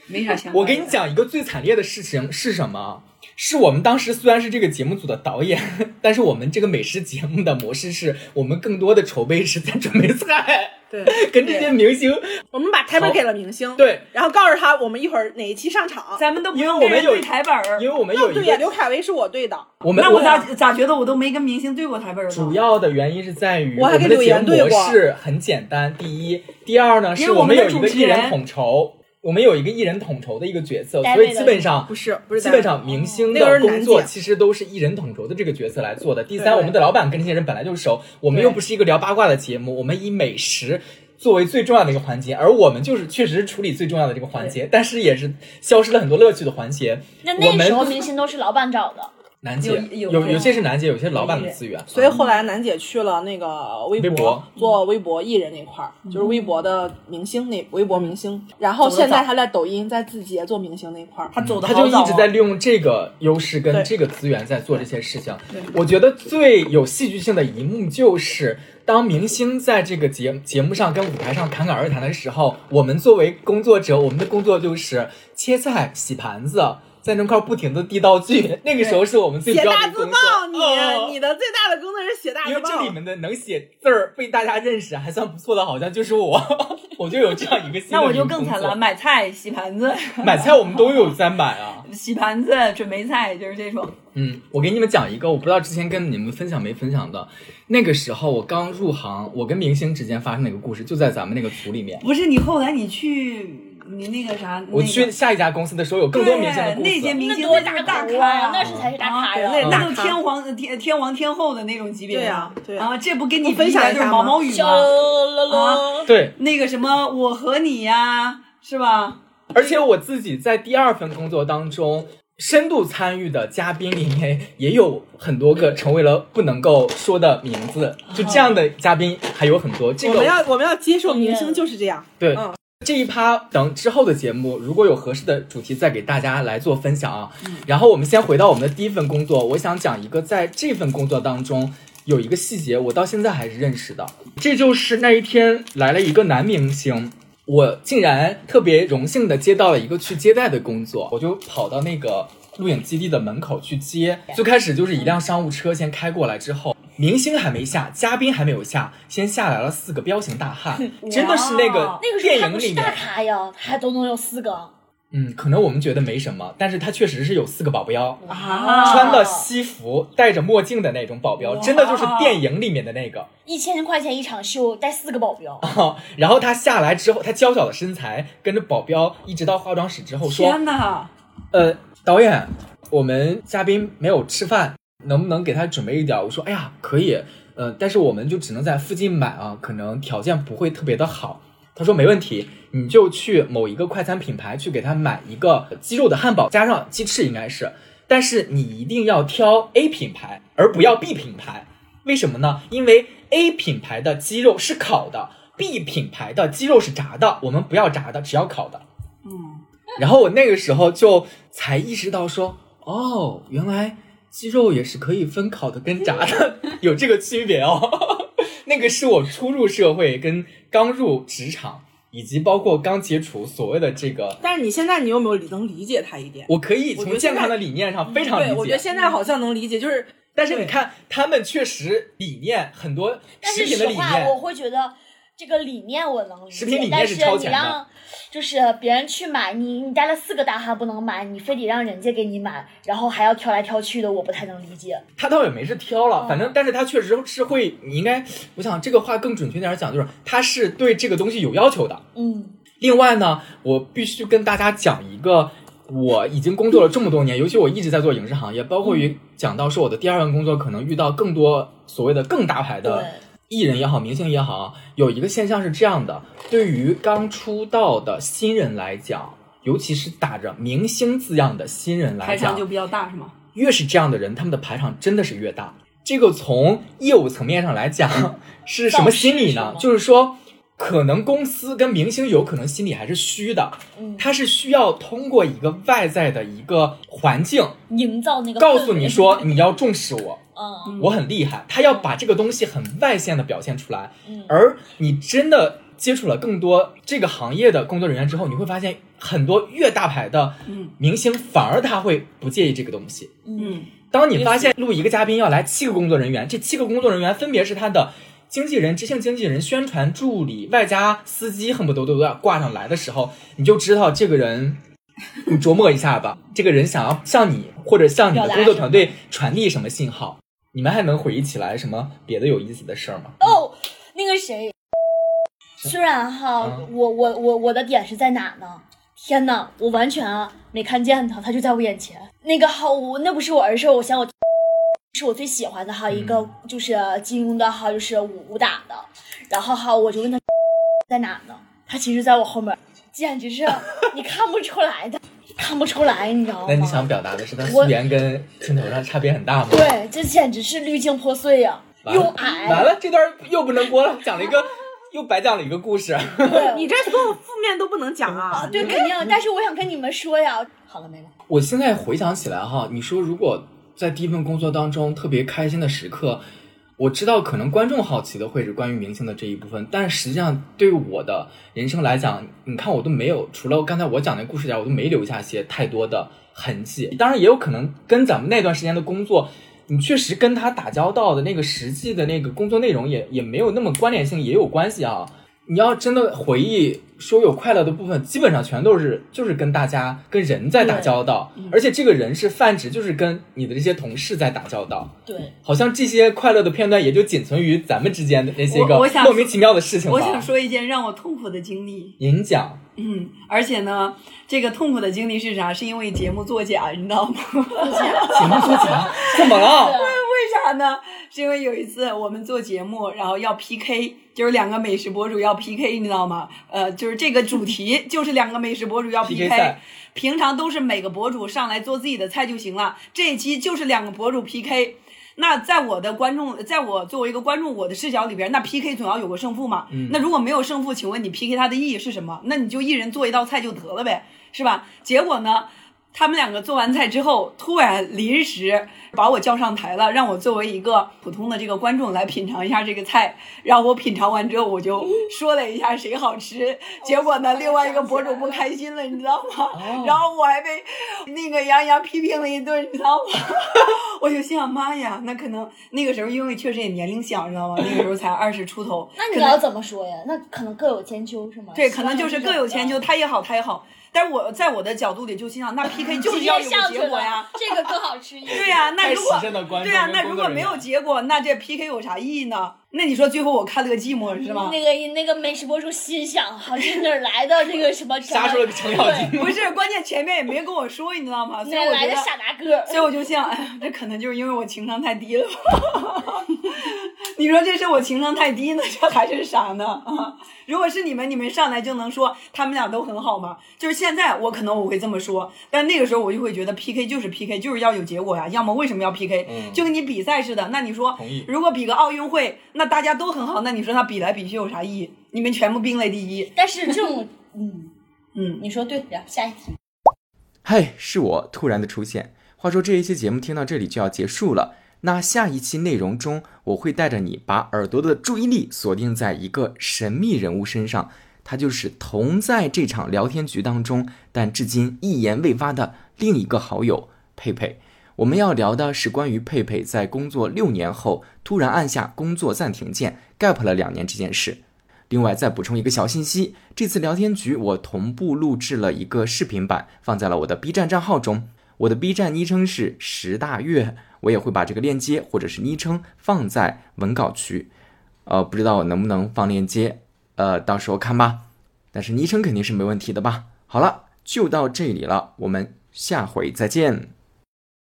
没啥相关。我给你讲一个最惨烈的事情是什么？是我们当时虽然是这个节目组的导演，但是我们这个美食节目的模式是我们更多的筹备是在准备菜，对，(laughs) 跟这些明星，我们把台本给了明星，对，然后告诉他我们一会儿哪一期上场，咱们都因为我们有台本儿，因为我们有对呀，刘恺威是我对的，我们那我咋咋觉得我都没跟明星对过台本儿？主要的原因是在于我们的节目模式很简单，第一，第二呢是我们有一个艺人统筹。我们有一个艺人统筹的一个角色，所以基本上不是不是，基本上明星的工作其实都是艺人统筹的这个角色来做的。第三，我们的老板跟这些人本来就熟，我们又不是一个聊八卦的节目，我们以美食作为最重要的一个环节，而我们就是确实是处理最重要的这个环节，但是也是消失了很多乐趣的环节。那那时候明星都是老板找的。楠姐有有些是楠姐，有些老板的资源，所以后来楠姐去了那个微博做微博艺人那块儿，就是微博的明星那微博明星。然后现在她在抖音在字节做明星那块儿，她走的她就一直在利用这个优势跟这个资源在做这些事情。我觉得最有戏剧性的一幕就是，当明星在这个节节目上跟舞台上侃侃而谈的时候，我们作为工作者，我们的工作就是切菜、洗盘子。在那块不停的递道具，(laughs) 那个时候是我们最写标的工大字报，作。你、哦你的最大的工作是写大因为字报。这里面的能写字儿被大家认识还算不错的，好像就是我，(laughs) 我就有这样一个那我就更惨了，买菜、洗盘子、买菜我们都有在买啊。(laughs) 洗盘子、准备菜，就是这种。嗯，我给你们讲一个，我不知道之前跟你们分享没分享的。那个时候我刚入行，我跟明星之间发生的一个故事，就在咱们那个组里面。不是你后来你去你那个啥，我去下一家公司的时候，有更多明星的那些事。明星那多大大咖咖呀，那是才是大咖呀啊对那都天皇天天王天后的那种级别对呀呀对呀啊，这不跟你分比起来就是享一下毛毛雨小吗？了了，对，那个什么我和你呀，是吧？而且我自己在第二份工作当中，深度参与的嘉宾里面也有很多个成为了不能够说的名字，就这样的嘉宾还有很多。这个我们要我们要接受明星就是这样。对。嗯这一趴等之后的节目，如果有合适的主题，再给大家来做分享啊。然后我们先回到我们的第一份工作，我想讲一个在这份工作当中有一个细节，我到现在还是认识的。这就是那一天来了一个男明星，我竟然特别荣幸的接到了一个去接待的工作，我就跑到那个录影基地的门口去接。最开始就是一辆商务车先开过来之后。明星还没下，嘉宾还没有下，先下来了四个彪形大汉，(laughs) 真的是那个那个时电影里面，咖呀，他还都能有四个。嗯，可能我们觉得没什么，但是他确实是有四个保镖，啊穿的西服、戴着墨镜的那种保镖，真的就是电影里面的那个。一千块钱一场秀，带四个保镖，啊，(laughs) 然后他下来之后，他娇小的身材跟着保镖一直到化妆室之后说天哪！：“呃，导演，我们嘉宾没有吃饭，能不能给他准备一点？”我说：“哎呀，可以，呃，但是我们就只能在附近买啊，可能条件不会特别的好。”他说：“没问题，你就去某一个快餐品牌去给他买一个鸡肉的汉堡，加上鸡翅应该是，但是你一定要挑 A 品牌，而不要 B 品牌。为什么呢？因为 A 品牌的鸡肉是烤的，B 品牌的鸡肉是炸的，我们不要炸的，只要烤的。”嗯，然后我那个时候就才意识到说，哦，原来鸡肉也是可以分烤的跟炸的有这个区别哦。(laughs) 那个是我初入社会跟刚入职场，以及包括刚接触所谓的这个，但是你现在你有没有能理解他一点？我可以从健康的理念上非常理对，解。我觉得现在好像能理解，就是但是你看，他们确实理念很多但食品的理念我，会觉得这个理念我能理解，但是你让就是别人去买，你你带了四个大汉不能买，你非得让人家给你买，然后还要挑来挑去的，我不太能理解。他倒也没是挑了，嗯反正但是他确实是会，你应该，我想这个话更准确点儿讲，就是他是对这个东西有要求的。嗯，另外呢，我必须跟大家讲一个，我已经工作了这么多年，尤其我一直在做影视行业，包括于讲到说我的第二份工作可能遇到更多所谓的更大牌的对艺人也好，明星也好，有一个现象是这样的：对于刚出道的新人来讲，尤其是打着明星字样的新人来讲排场，就比较大是吗？越是这样的人，他们的排场真的是越大。这个从业务层面上来讲，(laughs) 是什么心理呢？就是说，可能公司跟明星有可能心里还是虚的，嗯他是需要通过一个外在的一个环境，营造那个告诉你说你要重视我，嗯我很厉害。他要把这个东西很外线的表现出来，嗯而你真的接触了更多这个行业的工作人员之后，你会发现很多越大牌的嗯明星反而他会不介意这个东西。嗯当你发现录一个嘉宾要来七个工作人员，这七个工作人员分别是他的经纪人、执行经纪人、宣传助理，外加司机，恨不得都要挂上来的时候，你就知道这个人，你琢磨一下吧，这个人想要向你或者向你的工作团队传递什么信号？你们还能回忆起来什么别的有意思的事儿吗？哦，那个谁，虽然哈，嗯我我我我的点是在哪呢？天呐，我完全啊没看见他，他就在我眼前。那个哈，我那不是我儿时我想，我是我最喜欢的哈，一个嗯就是金庸的哈，就是武武打的。然后哈，我就问他 (laughs) 在哪呢？他其实在我后面，简直是你看不出来的，看不出来，你知道吗？那你想表达的是他我素颜跟镜头上差别很大吗？对，这简直是滤镜破碎呀、又矮，完了，这段又不能播了，讲了一个 (laughs) 又白讲了一个故事。你这所有负面都不能讲啊！啊，对，肯定。但是我想跟你们说呀，好了没了？我现在回想起来哈，你说如果在第一份工作当中特别开心的时刻，我知道可能观众好奇的会是关于明星的这一部分，但实际上对于我的人生来讲，你看我都没有，除了刚才我讲的故事点，我都没留下些太多的痕迹。当然也有可能跟咱们那段时间的工作，你确实跟他打交道的那个实际的那个工作内容也也没有那么关联性，也有关系啊。你要真的回忆说有快乐的部分，基本上全都是就是跟大家跟人在打交道，而且这个人是泛指，就是跟你的这些同事在打交道。对，好像这些快乐的片段也就仅存于咱们之间的那些个莫名其妙的事情吧。我想说一件让我痛苦的经历。演讲，嗯，而且呢，这个痛苦的经历是啥？是因为节目作假，(laughs) 你知道吗？节目作假，怎么了？(laughs) 为啥呢？是因为有一次我们做节目，然后要 PK，就是两个美食博主要 PK，你知道吗？呃，就是这个主题就是两个美食博主要 PK 赛平常都是每个博主上来做自己的菜就行了，这一期就是两个博主 PK。那在我的观众，在我作为一个观众，我的视角里边，那 PK 总要有个胜负嘛。那如果没有胜负，请问你 PK 它的意义是什么？那你就一人做一道菜就得了呗，是吧？结果呢？他们两个做完菜之后，突然临时把我叫上台了，让我作为一个普通的这个观众来品尝一下这个菜。然后我品尝完之后，我就 (laughs) 说了一下谁好吃。结果呢，另外一个博主不开心了，你知道吗？然后我还被那个杨洋批评了一顿，你知道吗？(laughs) 我就心想，妈呀，那可能那个时候因为确实也年龄小，你知道吗？那个时候才二十出头。那你要怎么说呀？那可能各有千秋是吗？对，可能就是各有千秋，他也好，他也好。但是我在我的角度里就心想，那 PK (laughs) 就是要有结果呀。(laughs) 这个更好吃一点。对呀、那如果对呀、跟那如果没有结果，那这 PK 有啥意义呢？那你说最后我看了个寂寞是吗？那个那个美食博主心想，好，像哪儿来的这个什么？(laughs) 瞎说了个程咬金。(laughs) 不是，关键前面也没跟我说，你知道吗？所以哪来的我觉得，傻大个？所以我就想，哎呀，这可能就是因为我情商太低了吧？(laughs) 你说这是我情商太低呢，这还是啥呢？啊，如果是你们，你们上来就能说他们俩都很好吗？就是现在我可能我会这么说，但那个时候我就会觉得 PK 就是 PK，就是要有结果呀，要么为什么要 PK？、嗯就跟你比赛似的。那你说同意，如果比个奥运会，那大家都很好，那你说他比来比去有啥意义？你们全部并列第一，但是这种，(laughs) 嗯，嗯，你说对，然后下一题。嘿，是我突然的出现。话说这一期节目听到这里就要结束了，那下一期内容中，我会带着你把耳朵的注意力锁定在一个神秘人物身上，他就是同在这场聊天局当中，但至今一言未发的另一个好友佩佩。我们要聊的是关于佩佩在工作六年后突然按下工作暂停键，gap 了两年这件事。另外再补充一个小信息，这次聊天局我同步录制了一个视频版，放在了我的 B 站账号中。我的 B 站昵称是石大月，我也会把这个链接或者是昵称放在文稿区。呃，不知道我能不能放链接，呃，到时候看吧。但是昵称肯定是没问题的吧？好了，就到这里了，我们下回再见。